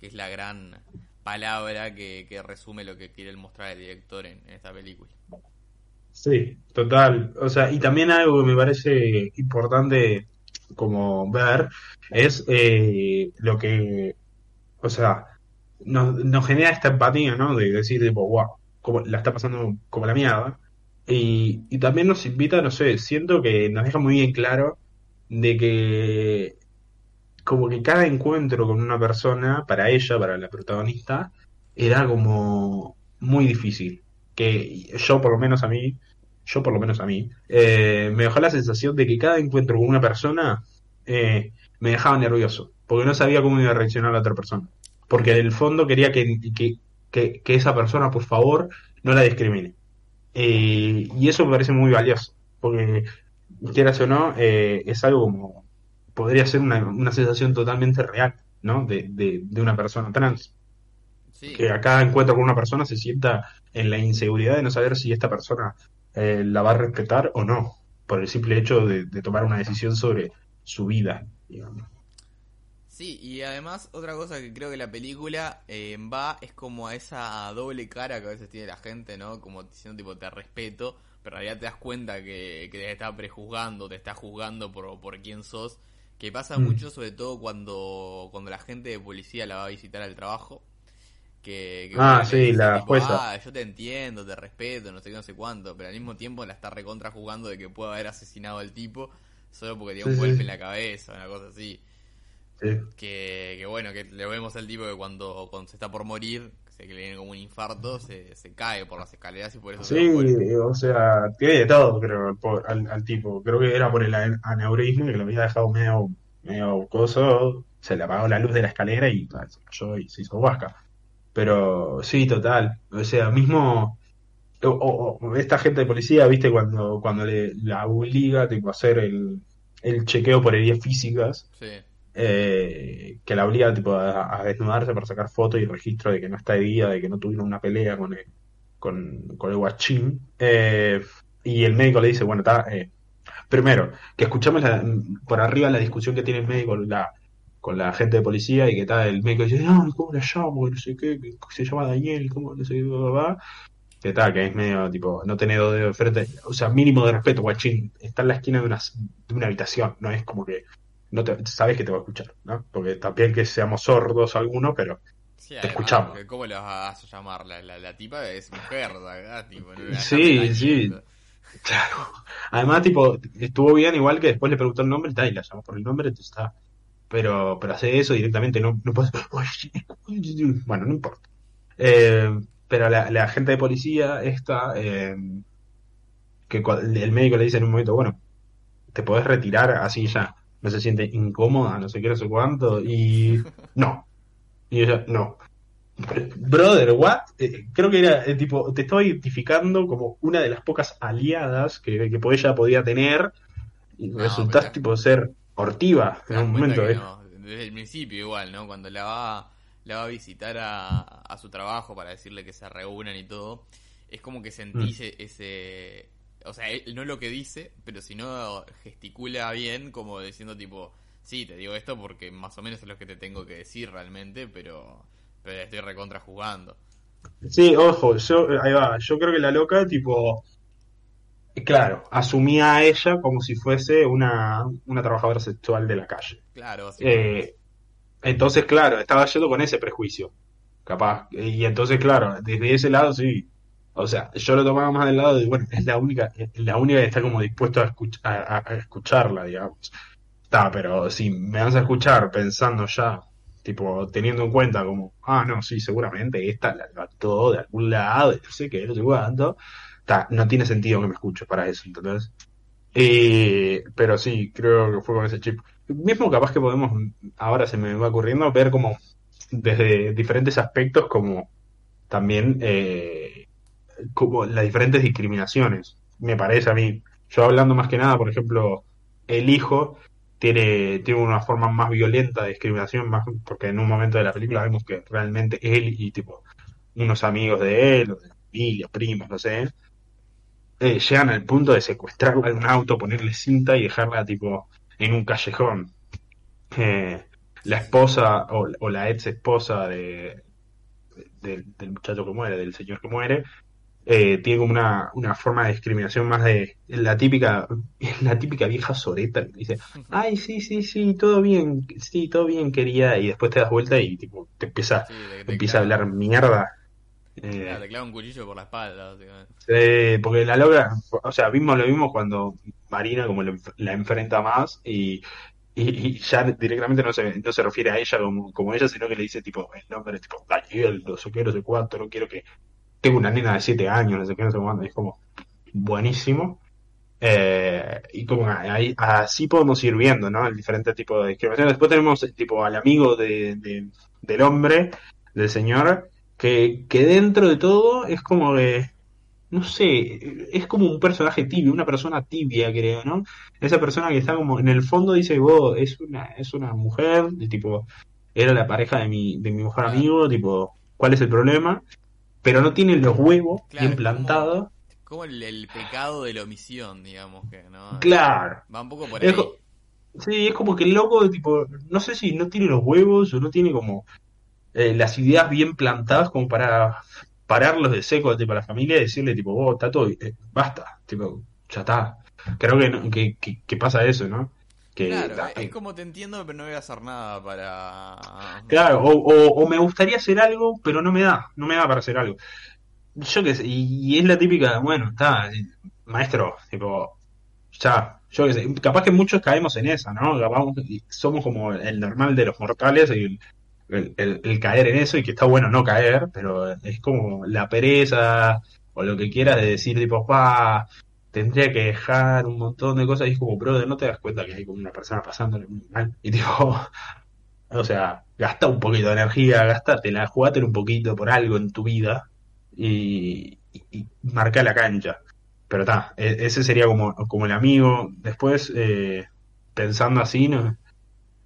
que es la gran palabra que, resume lo que quiere mostrar el director en, esta película sí total o sea y también algo que me parece importante como ver es eh, lo que o sea nos, nos genera esta empatía no de decir tipo wow como la está pasando como la mierda y, y también nos invita, no sé, siento que nos deja muy bien claro de que como que cada encuentro con una persona, para ella, para la protagonista, era como muy difícil. Que yo por lo menos a mí, yo por lo menos a mí, eh, me dejó la sensación de que cada encuentro con una persona eh, me dejaba nervioso, porque no sabía cómo iba a reaccionar la otra persona. Porque en el fondo quería que, que, que, que esa persona, por favor, no la discrimine. Eh, y eso me parece muy valioso, porque quieras o no, es algo como, podría ser una, sensación totalmente real, ¿no? De, de, una persona trans. Que a cada encuentro con una persona se sienta en la inseguridad de no saber si esta persona eh, la va a respetar o no, por el simple hecho de, de tomar una decisión sobre su vida, digamos. Sí, y además otra cosa que creo que la película eh, va es como a esa doble cara que a veces tiene la gente, ¿no? Como diciendo tipo te respeto, pero en realidad te das cuenta que, te está prejuzgando, te está juzgando por, por quién sos, que pasa mm. mucho sobre todo cuando, cuando la gente de policía la va a visitar al trabajo. Que, ah, sí, la jueza. Ah, yo te entiendo, te respeto, no sé qué, no sé cuánto, pero al mismo tiempo la está recontra jugando de que puede haber asesinado al tipo solo porque dio un golpe en la cabeza, una cosa así. Que, bueno, que le vemos al tipo que cuando, cuando se está por morir, que le viene como un infarto, se, se cae por las escaleras y por eso Sí, o sea, tiene de todo, creo, al, tipo. Creo que era por el aneurisma que lo había dejado medio, medio coso, se le apagó la luz de la escalera y se cayó y se hizo huasca. Pero sí, total. O sea, mismo. O, esta gente de policía, viste, cuando, cuando le, la obliga tipo, a hacer el, el chequeo por heridas físicas. Sí eh, que la obliga tipo, a, desnudarse para sacar fotos y registro de que no está herida, de que no tuvieron una pelea con el, con, el guachín. Eh, y el médico le dice, bueno, está... Eh, primero, que escuchamos por arriba la discusión que tiene el médico con la, con la gente de policía y que tal, el médico dice, no, ¿cómo la llamo? No sé qué, se llama Daniel, ¿cómo no sé qué va? Que tal, que es medio tipo, no tener de frente, o sea, mínimo de respeto, guachín, está en la esquina de una, de una habitación, no es como que no te, sabes que te va a escuchar, ¿no? Porque también que seamos sordos algunos, pero te escuchamos. ¿Cómo le vas a llamar? La, la, tipa es mujer, ¿verdad? sí, sí. Claro. Además, tipo, estuvo bien, igual que después le preguntó el nombre y, y la llamó por el nombre, entonces está. Pero, pero hace eso directamente, no, no puedes... Bueno, no importa. Eh, pero la, la agente de policía esta, eh, que el médico le dice en un momento, bueno, te podés retirar así ya, no se siente incómoda, no sé qué, no sé cuánto, y no. Y ella, no. Brother, what? Eh, creo que era eh, tipo, te estaba identificando como una de las pocas aliadas que, que ella podía tener y No, resultás pero- tipo ser hortiva Te en un momento. eh. no, desde el principio igual, ¿no? Cuando la va, la va a visitar a, a su trabajo para decirle que se reúnan y todo, es como que sentís Mm. ese... O sea, él no lo que dice, pero si no gesticula bien, como diciendo tipo, sí, te digo esto porque más o menos es lo que te tengo que decir realmente, pero, pero estoy recontra jugando. Sí, ojo, yo, ahí va, yo creo que la loca, tipo, claro, asumía a ella como si fuese una, una trabajadora sexual de la calle. Claro, así Eh, entonces, claro, estaba yendo con ese prejuicio, capaz. Y entonces, claro, desde ese lado sí. O sea, yo lo tomaba más del lado de, bueno, es la única, es la única que está como dispuesto a, escuch- a, escucharla, digamos. Está, pero si me vas a escuchar pensando ya, tipo, teniendo en cuenta como, ah, no, sí, seguramente esta la todo de algún lado, no sé qué, no sé cuánto, no tiene sentido que me escuches para eso, ¿entendés? Eh, pero sí, creo que fue con ese chip. Mismo capaz que podemos, ahora se me va ocurriendo, ver como desde diferentes aspectos como también eh, como las diferentes discriminaciones, me parece a mí. Yo hablando más que nada, por ejemplo, el hijo tiene, tiene una forma más violenta de discriminación, más porque en un momento de la película vemos que realmente él y tipo unos amigos de él, de familia, primos, no sé, eh, llegan al punto de secuestrarla en un auto, ponerle cinta y dejarla tipo en un callejón. Eh, la esposa o, o la ex esposa de, de- del muchacho que muere, del señor que muere, eh, tiene como una, una forma de discriminación más de la típica, la típica vieja soreta que dice, ay, sí, sí, sí, todo bien, sí, todo bien, quería, y después te das vuelta y tipo te empieza, Sí, de empieza a hablar mierda. Eh, claro, te clava un cuchillo por la espalda. Sí, porque la logra, o sea, vimos lo mismo cuando Marina como la enfrenta más y, y, y ya directamente no se, no se refiere a ella como, como ella, sino que le dice tipo el nombre, tipo Daniel, no sé qué, no sé cuánto, no quiero que tengo una nena de 7 años, no sé qué, no sé cuánto, y es como buenísimo. Eh, y como ahí, así podemos ir viendo, ¿no? El diferente tipo de discriminación. Después tenemos eh, tipo al amigo de, de- del hombre, del señor, que, que dentro de todo es como de, no sé, es como un personaje tibio, una persona tibia, creo, ¿no? Esa persona que está como en el fondo dice, vos, es una, es una mujer, de tipo, era la pareja de mi, de mi mejor amigo, tipo, ¿cuál es el problema? Pero no tiene los huevos Claro, bien como- plantados. Como el, el pecado de la omisión, digamos que, ¿no? Claro. Va un poco por ahí. Sí, es como que el loco, tipo, no sé si no tiene los huevos o no tiene como eh, las ideas bien plantadas como para pararlos de seco tipo, a la familia y decirle, tipo, vos, Tato, eh, basta, tipo, ya está. Creo que, no- que, que, que pasa eso, ¿no? Que, Claro, es como te entiendo, pero no voy a hacer nada para... Claro, o, o, o me gustaría hacer algo, pero no me da, no me da para hacer algo. Yo qué sé, y, y es la típica, bueno, está, eh, maestro, tipo, ya, yo qué sé, capaz que muchos caemos en esa, ¿no? Capaz somos como el normal de los mortales, el, el, caer en eso, y que está bueno no caer, pero es como la pereza, o lo que quieras de decir, tipo, pa, tendría que dejar un montón de cosas, y es como, brother, no te das cuenta que hay como una persona pasándole muy mal, y tipo, o sea, gasta un poquito de energía, gastatela, jugátela un poquito por algo en tu vida y marca la cancha. Pero está, ese sería como, como el amigo. Después, eh, pensando así, ¿no?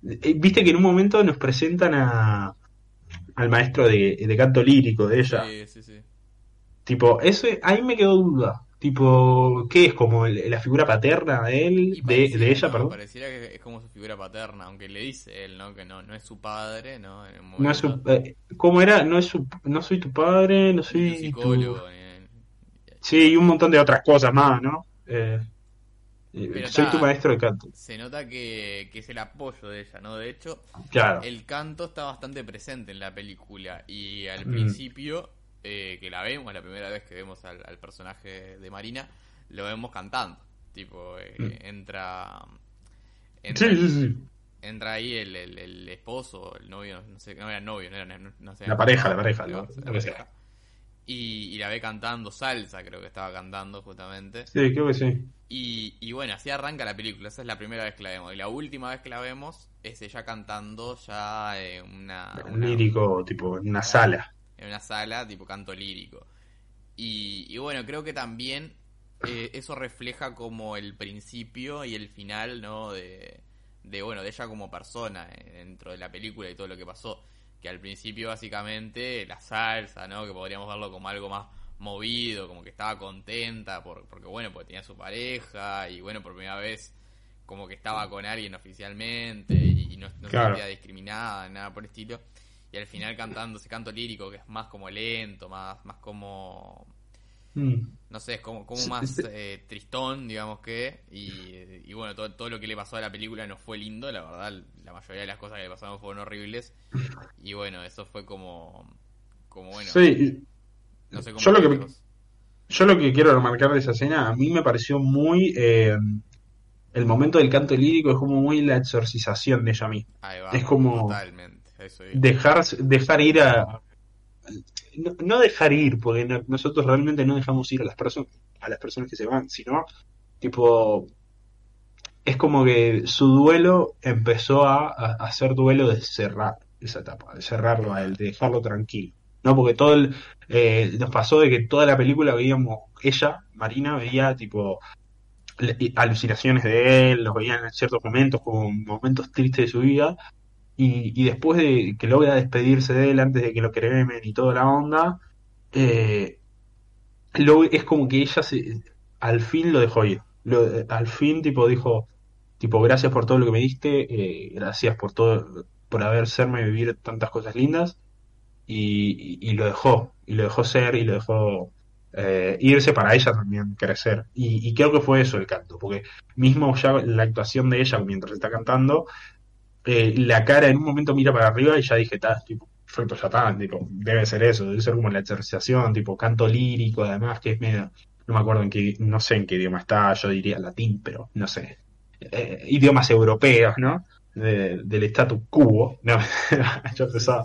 Eh, viste que en un momento nos presentan a, al maestro de, de canto lírico de ella. Sí, sí, sí. Tipo, eso, ahí me quedó duda. Tipo, ¿qué es? Como el- la figura paterna de él, de, de ella, ¿no? perdón. Pareciera que es como su figura paterna, aunque le dice él, ¿no? Que no, no es su padre, ¿no? En un No es su, eh, ¿cómo era? No es su, no soy tu padre, no tu soy tu, psicólogo. ni- Sí, y un montón de otras cosas más, ¿no? Eh, Pero soy tu maestro de canto. Se nota que, que es el apoyo de ella, ¿no? De hecho, Claro. el canto está bastante presente en la película y al Mm. principio eh, que la vemos, la primera vez que vemos al, al personaje de Marina, lo vemos cantando. Tipo, eh, Mm. entra... entra Sí, sí, sí. entra ahí el, el, el esposo, el novio, no sé, no era novio, no era, no, no sé. La pareja, la pareja, La pareja. Y, y la ve cantando salsa, creo que estaba cantando justamente. Sí, creo que sí. Y, y bueno, así arranca la película, esa es la primera vez que la vemos. Y la última vez que la vemos es ella cantando ya en una, Un una- lírico, tipo, en una sala. en una sala, tipo canto lírico. Y, y bueno, creo que también eh, eso refleja como el principio y el final, ¿no? De, de, bueno, de ella como persona eh, dentro de la película y todo lo que pasó. Que al principio básicamente la salsa, ¿no? Que podríamos verlo como algo más movido, como que estaba contenta, por, porque bueno, porque tenía su pareja y bueno, por primera vez como que estaba con alguien oficialmente y, y no, no se Claro. sentía discriminada, nada por el estilo. Y al final cantando ese canto lírico que es más como lento, más, más como Mm. no sé, es como, como más sí. eh, tristón, digamos que, y, y bueno, todo, todo lo que le pasó a la película no fue lindo, la verdad, la mayoría de las cosas que le pasaron fueron horribles, y bueno, eso fue como, como bueno, Sí, no sé cómo yo lo que- yo lo que quiero remarcar de esa escena, a mí me pareció muy... eh, el momento del canto lírico es como muy la exorcización de ella misma. Ahí va, es como- totalmente, eso. Dejar, dejar ir a... No, no dejar ir, porque no- nosotros realmente no dejamos ir a las personas a las personas que se van, sino tipo es como que su duelo empezó a, ser duelo de cerrar esa etapa, de cerrarlo a él, de dejarlo tranquilo. ¿no? Porque todo el, eh, nos pasó de que toda la película veíamos, ella, Marina, veía tipo alucinaciones de él, los veía en ciertos momentos, como momentos tristes de su vida, y, y después de que logra despedirse de él antes de que lo cremen y toda la onda, eh, lo- es como que ella se, al fin lo dejó ir. Al fin tipo dijo, tipo, gracias por todo lo que me diste, eh, gracias por todo, por hacerme vivir tantas cosas lindas, y, y- y lo dejó, y lo dejó ser, y lo dejó eh, irse para ella también crecer. Y, y creo que fue eso el canto, porque mismo ya la actuación de ella mientras está cantando, la cara en un momento mira para arriba y ya dije, está, tipo, perfecto, tipo, debe ser eso, debe ser como la exorcización, tipo, canto lírico, además, que es medio, no me acuerdo en qué, no sé en qué idioma está, yo diría latín, pero no sé, Eh, idiomas europeos, ¿no? De- del status quo, no, yo pensaba,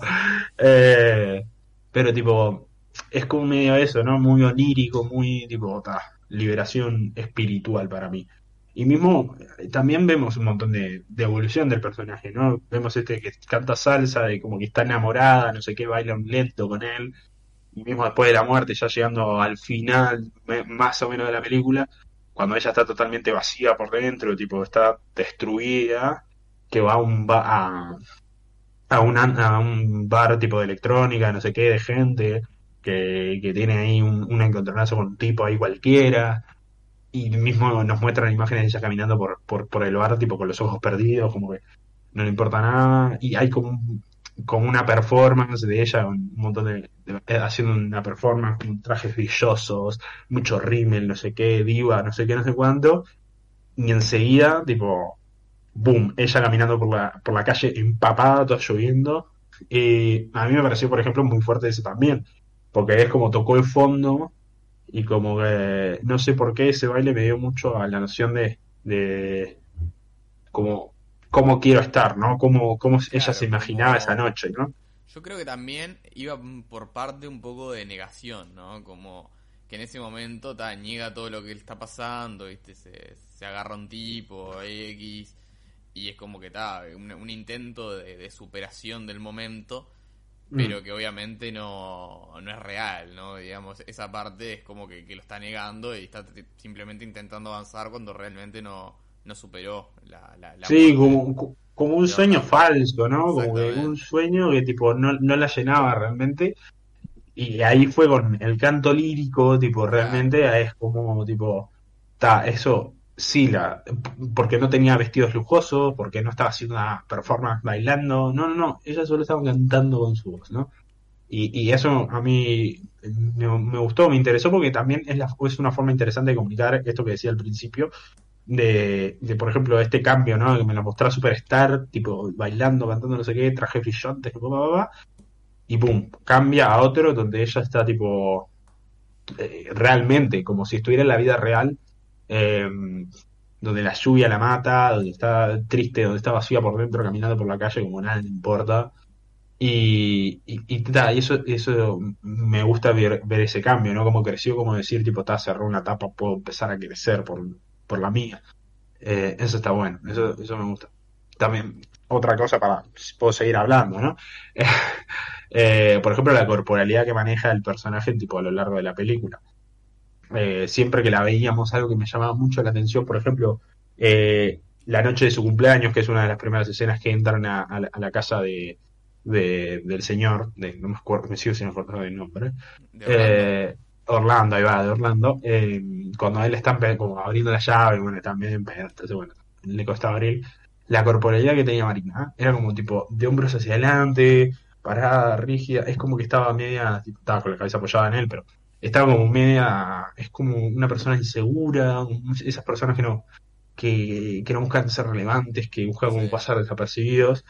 Eh, pero tipo, es como medio eso, ¿no? Muy onírico, muy tipo, liberación espiritual para mí. Y mismo eh, también vemos un montón de, evolución del personaje, ¿no? Vemos este que canta salsa, y como que está enamorada, no sé qué, baila un lento con él. Y mismo después de la muerte, ya llegando al final, más o menos de la película, cuando ella está totalmente vacía por dentro, tipo, está destruida, que va a un ba- a, a, un, a un bar tipo de electrónica, no sé qué, de gente, que, que tiene ahí un, un encontronazo con un tipo ahí cualquiera, y mismo nos muestran imágenes de ella caminando por, por, por el bar, tipo con los ojos perdidos, como que no le importa nada, y hay como, como una performance de ella, un montón de, eh, haciendo una performance con trajes brillosos, mucho rímel, no sé qué, diva, no sé qué, no sé cuánto, y enseguida, tipo, boom, ella caminando por la, por la calle empapada, todo lloviendo. Y a mí me pareció, por ejemplo, muy fuerte eso también, porque es como tocó el fondo y como que no sé por qué ese baile me dio mucho a la noción de, de como cómo quiero estar, ¿no? Cómo, cómo ella se imaginaba como- esa noche, ¿no? Yo creo que también iba por parte un poco de negación, ¿no? Como que en ese momento ta, niega todo lo que le está pasando, ¿viste? Se, se agarra un tipo X y es como que está un, un intento de, de superación del momento, pero Mm. que obviamente no, no es real, ¿no? Digamos, esa parte es como que, que lo está negando y está simplemente intentando avanzar cuando realmente no, no superó la, la, la Sí, como, como un sueño falso, ¿no? Como que un sueño que tipo no, no la llenaba realmente. Y ahí fue con el canto lírico, tipo, realmente es como, tipo, ta, eso sí, la, porque no tenía vestidos lujosos, porque no estaba haciendo una performance bailando, no, no, no, ella solo estaba cantando con su voz, ¿no? Y, y eso a mí me, gustó, me interesó porque también es, la, es una forma interesante de comunicar esto que decía al principio, de, de, por ejemplo, este cambio, ¿no? Que me lo mostraba Superstar, tipo, bailando, cantando no sé qué, traje brillante, bla, bla, bla, y pum, cambia a otro donde ella está, tipo, eh, realmente, como si estuviera en la vida real, eh, donde la lluvia la mata, donde está triste, donde está vacía por dentro caminando por la calle como nada le importa. Y, y, eso, eso me gusta ver, ese cambio, ¿no? Como creció, como decir, tipo, está cerró una etapa, puedo empezar a crecer por, por la mía. Eh, eso está bueno, eso, eso me gusta. También, otra cosa para, puedo seguir hablando, ¿no? Eh, por ejemplo, la corporalidad que maneja el personaje, tipo, a lo largo de la película. Eh, siempre que la veíamos, algo que me llamaba mucho la atención, por ejemplo, eh, la noche de su cumpleaños, que es una de las primeras escenas que entran a, a la, a la casa de, de, del señor, de, no me acuerdo, me sigo sin acordar el nombre, De eh, Orlando, ahí va, de Orlando, eh, cuando a él están como abriendo la llave, bueno, también, entonces, bueno, le costaba abrir, la corporalidad que tenía Marina, ¿eh? era como tipo de hombros hacia adelante, parada, rígida, es como que estaba media, estaba con la cabeza apoyada en él, pero estaba como media, es como una persona insegura, esas personas que no, que, que no buscan ser relevantes, que buscan como pasar desapercibidos,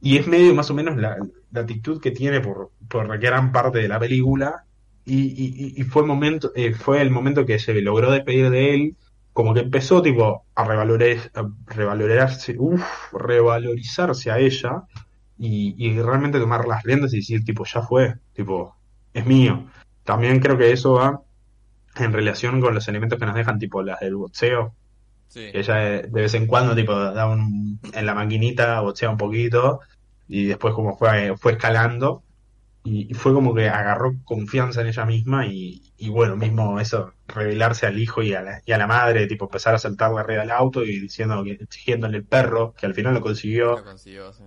y es medio más o menos la, la actitud que tiene por, por gran parte de la película. Y, y- y fue momento, eh, fue el momento que se logró despedir de él, como que empezó tipo a revalorar, a revalorarse, uf, revalorizarse a ella y, y realmente tomar las riendas y decir tipo ya fue, tipo, es mío. También creo que eso va en relación con los elementos que nos dejan, tipo las del boxeo, Sí, que ella de, de vez en cuando tipo da un, en la maquinita boxea un poquito y después como fue, fue escalando y, fue como que agarró confianza en ella misma y, y bueno, mismo eso, revelarse al hijo y a la, y a la madre, tipo empezar a saltarle arriba del auto y diciendo que, exigiéndole el perro, que al final lo consiguió, lo consiguió, sí.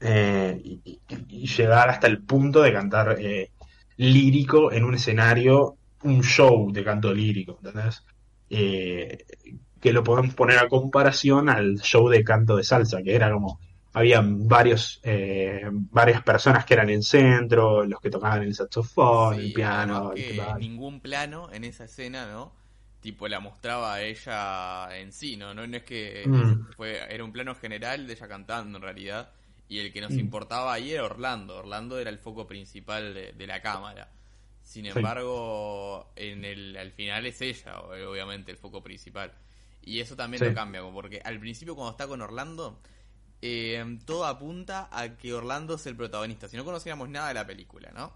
eh, y, y- y llegar hasta el punto de cantar eh, lírico en un escenario, un show de canto lírico, ¿entendés? Eh, que lo podemos poner a comparación al show de canto de salsa, que era como, había varios, eh, varias personas que eran en centro, los que tocaban el saxofón, el piano, el que ningún plano en esa escena, ¿no? Tipo, la mostraba a ella en sí, ¿no? No, no es que Mm. fue, era un plano general de ella cantando en realidad. Y el que nos Mm. importaba ahí era Orlando. Orlando era el foco principal de, de la cámara. Sin Sí. embargo, en el, al final es ella, obviamente, el foco principal. Y eso también Sí. lo cambia, porque al principio cuando está con Orlando, eh, todo apunta a que Orlando es el protagonista. Si no conociéramos nada de la película, ¿no?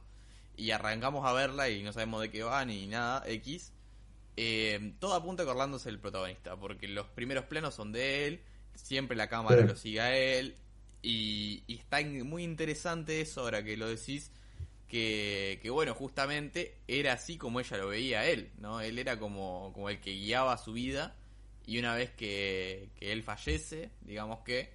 Y arrancamos a verla y no sabemos de qué va ni nada, X. eh, todo apunta a que Orlando es el protagonista, porque los primeros planos son de él, siempre la cámara Sí. lo sigue a él, y, y está muy interesante eso ahora que lo decís, que, que bueno, justamente era así como ella lo veía a él, ¿no? Él era como, como el que guiaba su vida, y una vez que, que él fallece, digamos que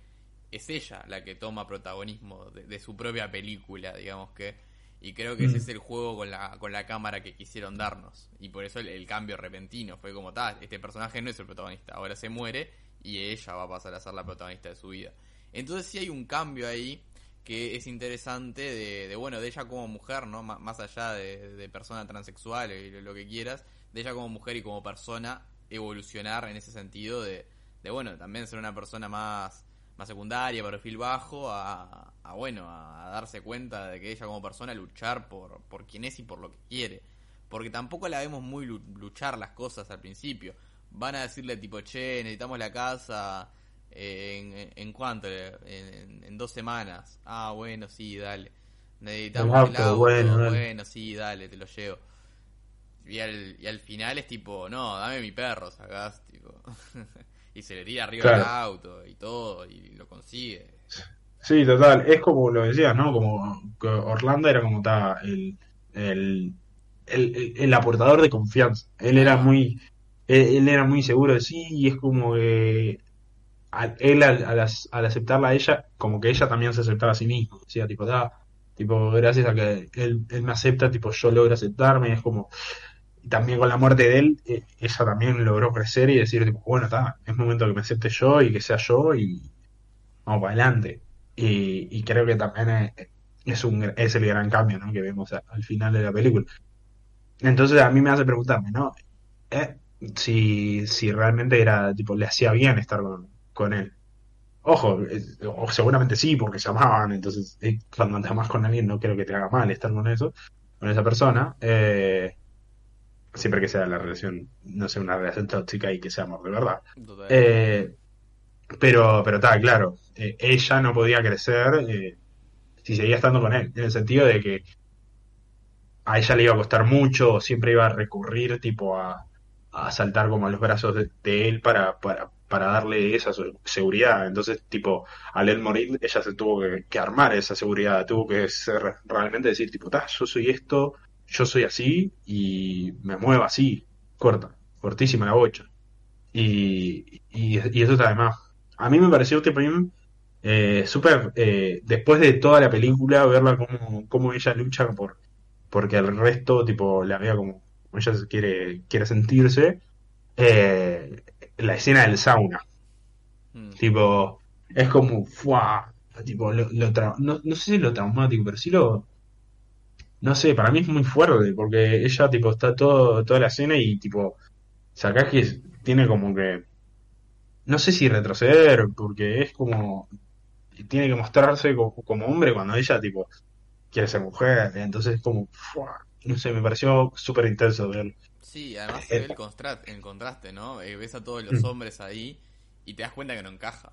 es ella la que toma protagonismo de, de su propia película, digamos que... Y creo que ese Mm. es el juego con la, con la cámara que quisieron darnos. Y por eso el, el cambio repentino fue como tal. Este personaje no es el protagonista. Ahora se muere y ella va a pasar a ser la protagonista de su vida. Entonces sí hay un cambio ahí que es interesante de, de, bueno, de ella como mujer, ¿no? Más allá de, persona transexual y lo que quieras, de ella como mujer y como persona evolucionar en ese sentido de, de bueno, también ser una persona más, más secundaria, perfil bajo, a, a, bueno, a darse cuenta de que ella como persona luchar por, por quien es y por lo que quiere. Porque tampoco la vemos muy lu- luchar las cosas al principio. Van a decirle tipo, che, necesitamos la casa en, en cuánto, en, dos semanas. Ah, bueno, sí, dale. Necesitamos El el auto, bueno, bueno, sí, dale, te lo llevo. Y al, y al final es tipo, no, dame mi perro, sacás, tipo. y se le tira arriba Claro. del auto y todo, y lo consigue. Sí, total, es como lo decías, ¿no? Como que Orlando era como ta, el, el, el, el- el aportador de confianza. Él era muy, él era muy seguro de sí, y es como que al- él al, al ac- al aceptarla a ella, como que ella también se aceptaba a sí mismo. Decía, tipo, da, tipo, gracias a que él, él me acepta, tipo, yo logro aceptarme, es como, también con la muerte de él, eh, ella también logró crecer y decir, tipo, bueno, está, es momento que me acepte yo y que sea yo y vamos para adelante. Y, creo que también es, un, es el gran cambio, que vemos a- al final de la película. Entonces a mí me hace preguntarme, ¿no? Eh, si, si realmente era, tipo, le hacía bien estar con, con él. Ojo, o seguramente sí, porque se amaban, entonces eh, cuando te amas con alguien no creo que te haga mal estar con eso, con esa persona. Eh, siempre que sea la relación, no sea una relación tóxica y que sea amor de verdad. Eh, pero, pero está claro, ella no podía crecer si seguía estando con él, en el sentido de que a ella le iba a costar mucho, siempre iba a recurrir tipo a, a saltar como a los brazos de, de él para, para, para darle esa seguridad. Entonces, tipo, al él morir, ella se tuvo que, armar esa seguridad, tuvo que ser realmente decir, tipo, "Ta, yo soy esto, yo soy así y me muevo así, corta, cortísima la bocha. Y, y, eso está además. A mí me pareció tipo eh, súper, eh, después de toda la película, verla como, como ella lucha por, porque el resto, tipo, la vea como, ella quiere, quiere sentirse. Eh, la escena del sauna, Mm. tipo, es como, ¡fua! Tipo, lo, lo no, no sé si lo traumático, pero sí lo, no sé, para mí es muy fuerte, porque ella, tipo, está todo, toda la escena y, tipo, Sakaki tiene como que, no sé si retroceder, porque es como, tiene que mostrarse como, como hombre cuando ella, tipo, quiere ser mujer, entonces es como, ¡fua! no sé, me pareció súper intenso verlo. Sí, además se ve el contraste, el contraste, ¿no? Eh, ves a todos los Mm. hombres ahí y te das cuenta que no encaja.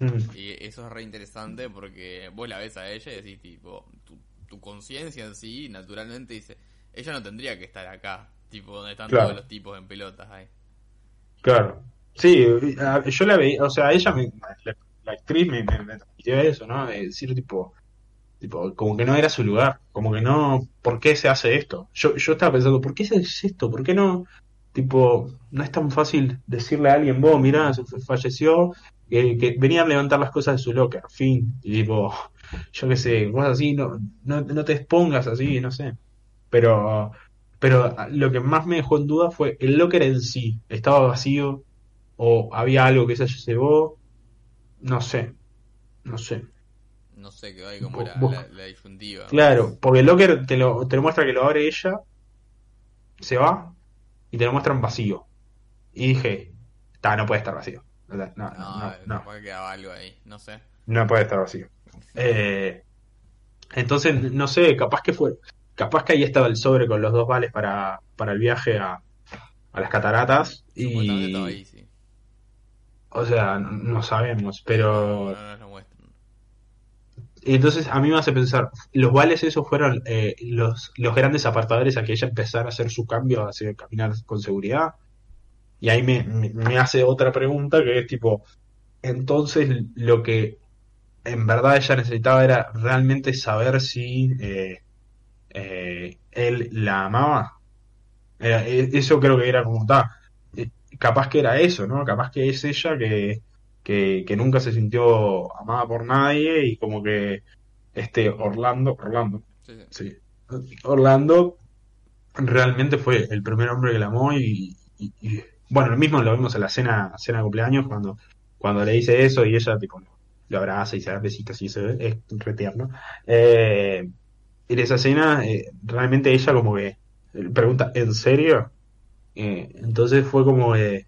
Mm, Y eso es re interesante porque vos la ves a ella y decís, tipo, tu, tu conciencia en sí, naturalmente dice, ella no tendría que estar acá, tipo, donde están Claro. todos los tipos en pelotas ahí. Claro. Sí, a- yo la veía, o sea, ella, me, la, la actriz me, me, me transmitió eso, ¿no? De decir, tipo, tipo, como que no era su lugar, como que no, ¿por qué se hace esto? Yo, yo estaba pensando, ¿por qué se hace esto? ¿Por qué no? Tipo, no es tan fácil decirle a alguien, vos, mirá, falleció, que, que venía a levantar las cosas de su locker, fin, y tipo, yo qué sé, cosas así, no, no, no te expongas así, no sé. Pero, pero lo que más me dejó en duda fue el locker en sí, estaba vacío, o había algo que se llevó, no sé, no sé. No sé, quedó ahí como la, la, la disyuntiva. Claro, porque el locker te lo, te lo muestra que lo abre ella, se va y te lo muestran vacío. Y dije, está, no puede estar vacío. No, no, no, No, no, quedaba algo ahí, no sé. no puede estar vacío. Eh, entonces, no sé, capaz que fue, capaz que ahí estaba el sobre con los dos vales para, para el viaje a, a las cataratas y, ahí, sí. o sea, no, no sabemos, pero no nos lo muestran. Y entonces a mí me hace pensar, los vales esos fueron eh, los, los grandes apartadores a que ella empezara a hacer su cambio, a hacer caminar con seguridad. Y ahí me, me, hace otra pregunta que es tipo, entonces lo que en verdad ella necesitaba era realmente saber si eh, eh, él la amaba. E- eso creo que era como está. Capaz que era eso, ¿no? Capaz que es ella que, que, que nunca se sintió amada por nadie y como que este Orlando, Orlando, Sí, sí. sí, Orlando realmente fue el primer hombre que la amó y, y- y- bueno, lo mismo lo vimos en la cena, cena de cumpleaños cuando, cuando le dice eso y ella tipo lo abraza y se da besitos y se ve, es re tierno. Eh, en esa escena eh, realmente ella como que pregunta, ¿en serio? Eh, entonces fue como que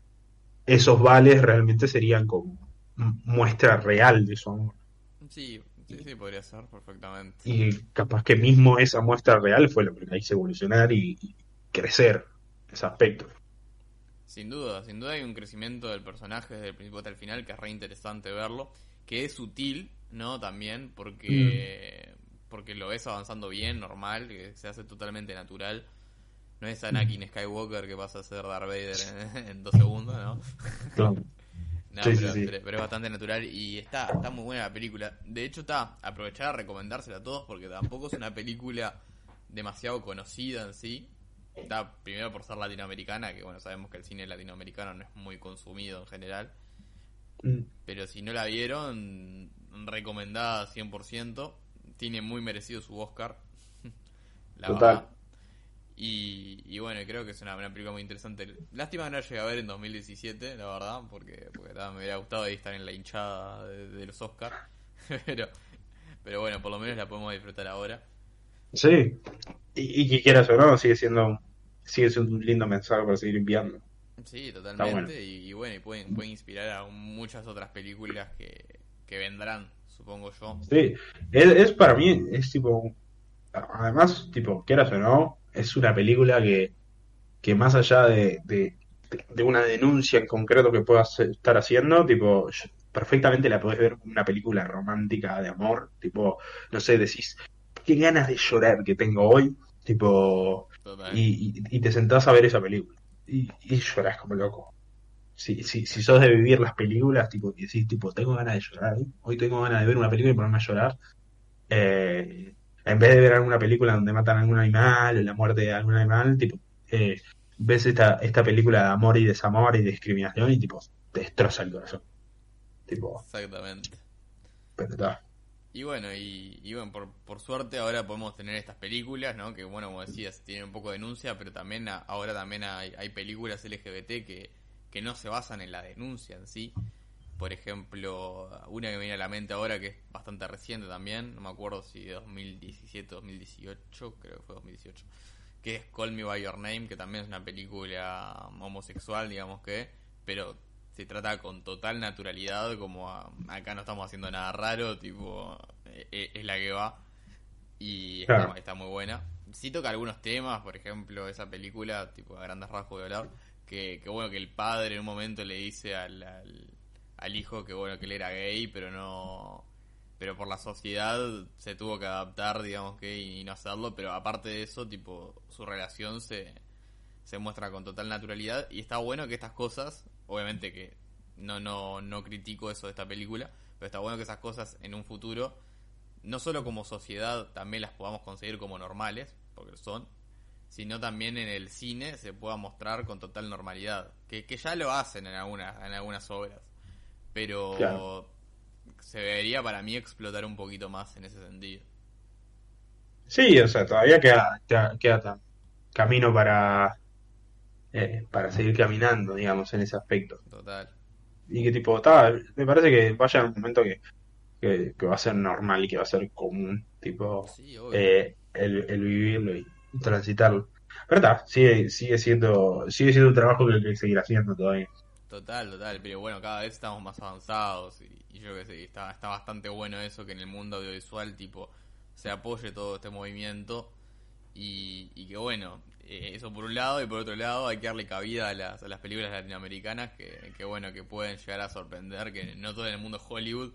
esos vales realmente serían como muestra real de su amor. Sí, sí, sí, podría ser perfectamente. Y capaz que mismo esa muestra real fue lo que la hizo evolucionar y, y crecer ese aspecto. Sin duda, sin duda hay un crecimiento del personaje desde el principio hasta el final que es re interesante verlo, que es sutil, ¿no? También porque porque lo ves avanzando bien, normal, que se hace totalmente natural. No es Anakin Skywalker que pasa a ser Darth Vader en, en dos segundos, ¿no? Claro. No, Sí, pero, sí. pero- pero es bastante natural y está, está muy buena la película. De hecho, está, aprovechar a recomendársela a todos porque tampoco es una película demasiado conocida en sí. Está primero por ser latinoamericana, que bueno, sabemos que el cine latinoamericano no es muy consumido en general. Mm, Pero si no la vieron, recomendada 100%. Tiene muy merecido su Oscar. la Total. verdad. Y, y bueno, creo que es una, una película muy interesante. Lástima que no la llegué a ver en 2017, la verdad, porque, porque ta, me hubiera gustado ahí estar en la hinchada de, de los Oscars. pero, pero bueno, por lo menos la podemos disfrutar ahora. Sí. Y, y que quieras o no, sigue siendo, sigue siendo un lindo mensaje para seguir enviando. Sí, totalmente. bueno. Y, y bueno, y pueden, pueden inspirar a muchas otras películas que, que vendrán, supongo yo. Sí. Es, es para mí, es tipo, además, tipo, quieras o no, es una película que, que más allá de, de, de una denuncia en concreto que puedas estar haciendo, tipo, perfectamente la podés ver como una película romántica de amor, tipo, no sé, decís, qué ganas de llorar que tengo hoy, tipo, y, y- y te sentás a ver esa película y, y llorás como loco. Si, si, si sos de vivir las películas, tipo, y decís, tipo, tengo ganas de llorar, hoy, hoy tengo ganas de ver una película y ponerme a llorar, eh, en vez de ver alguna película donde matan a algún animal o la muerte de algún animal, tipo, eh, ves esta, esta película de amor y desamor y discriminación y tipo, te destroza el corazón. Tipo, Exactamente. pero está. Y bueno, y, y bueno, por, por suerte ahora podemos tener estas películas, ¿no? Que bueno, como decías, tienen un poco de denuncia, pero también a- ahora también hay, hay películas LGBT que, que no se basan en la denuncia en sí. Por ejemplo, una que me viene a la mente ahora que es bastante reciente también, no me acuerdo si de 2017 2018, creo que fue 2018, que es Call Me By Your Name, que también es una película homosexual, digamos que, pero se trata con total naturalidad, como a- acá no estamos haciendo nada raro, tipo, e- e- es la que va y está, Claro. está muy buena. Sí toca algunos temas, por ejemplo, esa película, tipo a grandes rasgos de hablar, que, que bueno, que el padre en un momento le dice al, al, al hijo que bueno, que él era gay, pero no pero por la sociedad se tuvo que adaptar, digamos que, y no hacerlo, pero aparte de eso, tipo, su relación se, se muestra con total naturalidad y está bueno que estas cosas, obviamente que no, no, no critico eso de esta película, pero está bueno que esas cosas en un futuro, no solo como sociedad también las podamos conseguir como normales, porque son, sino también en el cine se pueda mostrar con total normalidad, que, que ya lo hacen en algunas, en algunas obras, pero Claro. se debería para mí explotar un poquito más en ese sentido. Sí, o sea, todavía queda, queda, camino para, eh, para seguir caminando, digamos, en ese aspecto. Total. Y que tipo, ta, me parece que vaya un momento que, que, que va a ser normal y que va a ser común, tipo, Sí, eh, el, el vivirlo y transitarlo. Pero está, sigue, sigue siendo, sigue siendo un trabajo que hay que seguir haciendo todavía. Total, total, pero bueno, cada vez estamos más avanzados y, y yo que sé, está, está bastante bueno eso que en el mundo audiovisual tipo se apoye todo este movimiento y, y que bueno, eh, eso por un lado y por otro lado hay que darle cabida a las, a las películas latinoamericanas que, que bueno, que pueden llegar a sorprender, que no todo en el mundo es Hollywood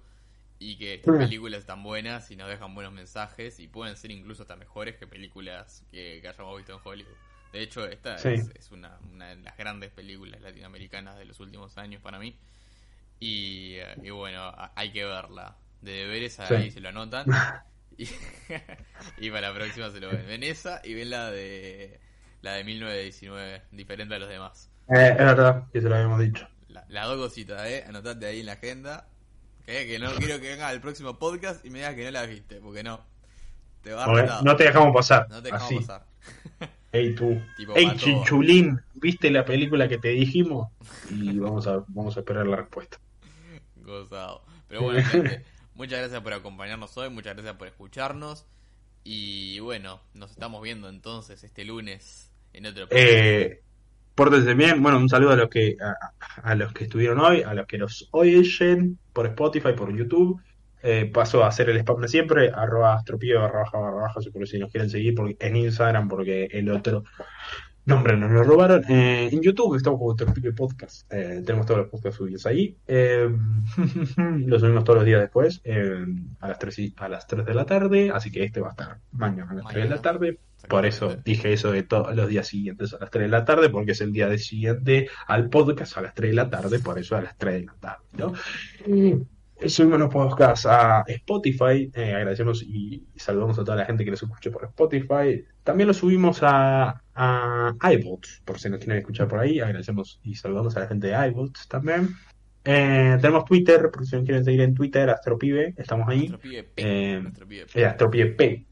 y que estas películas están buenas y nos dejan buenos mensajes y pueden ser incluso hasta mejores que películas que, que hayamos visto en Hollywood. De hecho, esta Sí. es, es una, una de las grandes películas latinoamericanas de los últimos años para mí. Y, eh, y bueno, hay que verla. De deberes Sí. ahí se lo anotan. Y, y para la próxima se lo ven. Ven esa y ven la de la de 1919, diferente a los demás. Eh, es verdad, que se lo habíamos dicho. La- las dos cositas, eh, anotate ahí en la agenda. Que, que no quiero que venga al próximo podcast y me digas que no la viste, porque no. Te va a no te dejamos pasar. No te dejamos así. pasar. Ey tú, Tipo ey Mató. chinchulín, ¿viste la película que te dijimos? Y vamos a, vamos a esperar la respuesta. Gozado. Pero bueno, gente, muchas gracias por acompañarnos hoy, muchas gracias por escucharnos. Y bueno, nos estamos viendo entonces este lunes en otro. Eh, pórtense bien, bueno, un saludo a los que a, a los que estuvieron hoy, a los que nos oyen por Spotify, por YouTube. Eh, paso a hacer el spam de siempre, arroba astropie barra baja barra baja, si por si nos quieren seguir porque, en Instagram, porque el otro nombre nos lo robaron. Eh, en YouTube estamos como Astropie Podcast. Eh, tenemos todos los podcasts subidos ahí. Eh, lo subimos todos los días después, eh, a las 3 y- a las 3 de la tarde, así que este va a estar mañana a las 3 de la tarde. Por eso dije eso de todos los días siguientes a las 3 de la tarde, porque es el día de siguiente al podcast a las 3 de la tarde, por eso a las 3 de la tarde, ¿no? Subimos los podcasts a Spotify, eh, agradecemos y, y saludamos a toda la gente que los escuche por Spotify. También los subimos a, a iBots, por si nos quieren escuchar por ahí, agradecemos y saludamos a la gente de iBots también. Eh, tenemos Twitter, por si nos quieren seguir en Twitter, Astropibe, estamos ahí. Nuestro pibe P. Eh, nuestro pibe P. Eh, Astropie P.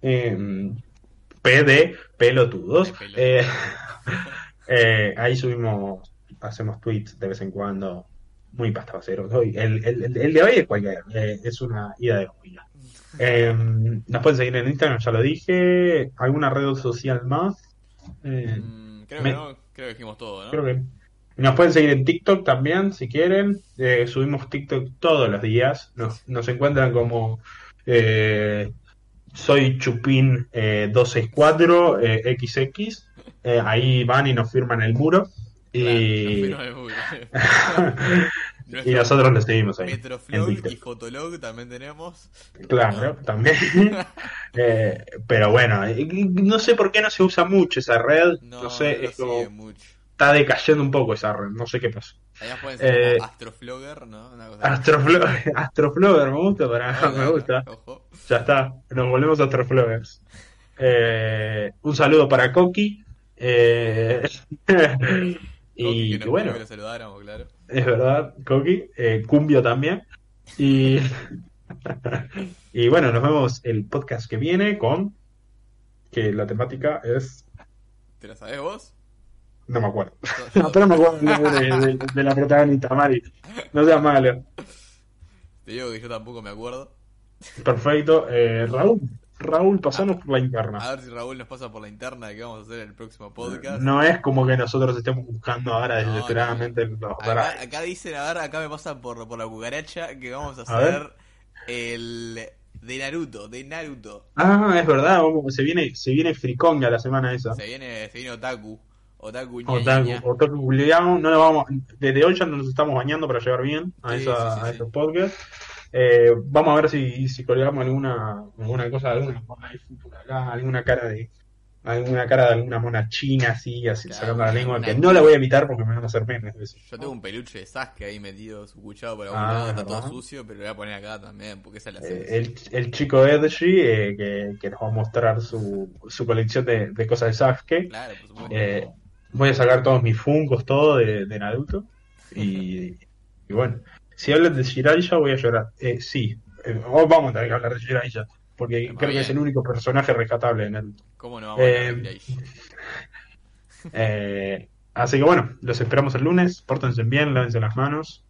P de pelotudos. De pelotudos. Ahí subimos, hacemos tweets de vez en cuando. Muy pastabaceros. Hoy, el, el, el- el de hoy es cualquier, eh, es una ida de olla. Eh, nos pueden seguir en Instagram, ya lo dije. ¿Alguna red social más? Eh, Mm, creo me- que no, creo que dijimos todo, ¿no? Creo que nos pueden seguir en TikTok también, si quieren. Subimos TikTok todos los días. Nos, nos encuentran como soy Chupín eh, 264 eh, XX. Ahí van y nos firman el muro. Y, Claro, y nosotros le seguimos ahí. Metroflog y Fotolog también tenemos. Claro, también. Eh, pero bueno, no sé por qué no se usa mucho esa red. No, No, sé, lo es como- mucho. está decayendo un poco esa red. No sé qué pasó. Además pueden ser Eh, como Astroflogger, ¿no? Una cosa Astroflogger, me gusta, para, me gusta. Ojo. Ya está, nos volvemos Astrofloggers. Eh, un saludo para Coqui. Eh, y que bueno, pidió que lo saludáramos, claro. es verdad, Coqui. Eh, Cumbio también. Y, y bueno, nos vemos el podcast que viene con que la temática es. ¿Te la sabés vos? No me acuerdo. No, pero me acuerdo de, de- de la protagonista, Mari. No seas malo. Te digo que yo tampoco me acuerdo. Perfecto. Eh, Raúl, Raúl, pasanos por la interna. A ver si Raúl nos pasa por la interna de que vamos a hacer el próximo podcast. No es como que nosotros estemos buscando ahora No, desesperadamente los Acá, acá dicen, a ver, acá me pasan por, por la cucaracha que vamos a A ver. hacer el de Naruto, de Naruto. Ah, es verdad, se viene, se viene friconga la semana esa. Se viene, se viene Otaku. Otaku, ña, Otaku, ña, no lo vamos, desde hoy ya nos estamos bañando para llegar bien a, Sí, esa, sí, sí, a sí. esos podcasts. Eh, vamos a ver si, si colgamos alguna, alguna cosa, alguna acá, alguna cara de alguna cara de alguna mona china así, así Claro, sacando la lengua, una- que no la voy a evitar porque me van a hacer memes de eso. Yo tengo un peluche de Sasuke ahí metido, su cuchado por algún Ah, lado, está todo sucio, pero lo voy a poner acá también, porque esa es la Eh, el, el chico Edgy, eh, que, que nos va a mostrar su, su colección de, de cosas de Sasuke. Claro, por supuesto. Eh, voy a sacar todos mis funcos, todo de, de Naruto. Y, y bueno, si hablan de Jiraiya, voy a llorar. Eh, sí, eh, hoy vamos a tener que hablar de Jiraiya, porque Está creo que es el único personaje rescatable de Naruto. ¿Cómo no vamos a hablar eh, de así que bueno, los esperamos el lunes. Pórtense bien, lávense las manos.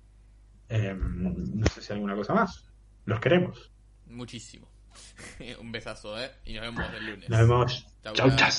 Eh, no sé si hay alguna cosa más. Los queremos. Muchísimo. Un besazo, ¿eh? Y nos vemos el lunes. Nos vemos. Chau, Chau.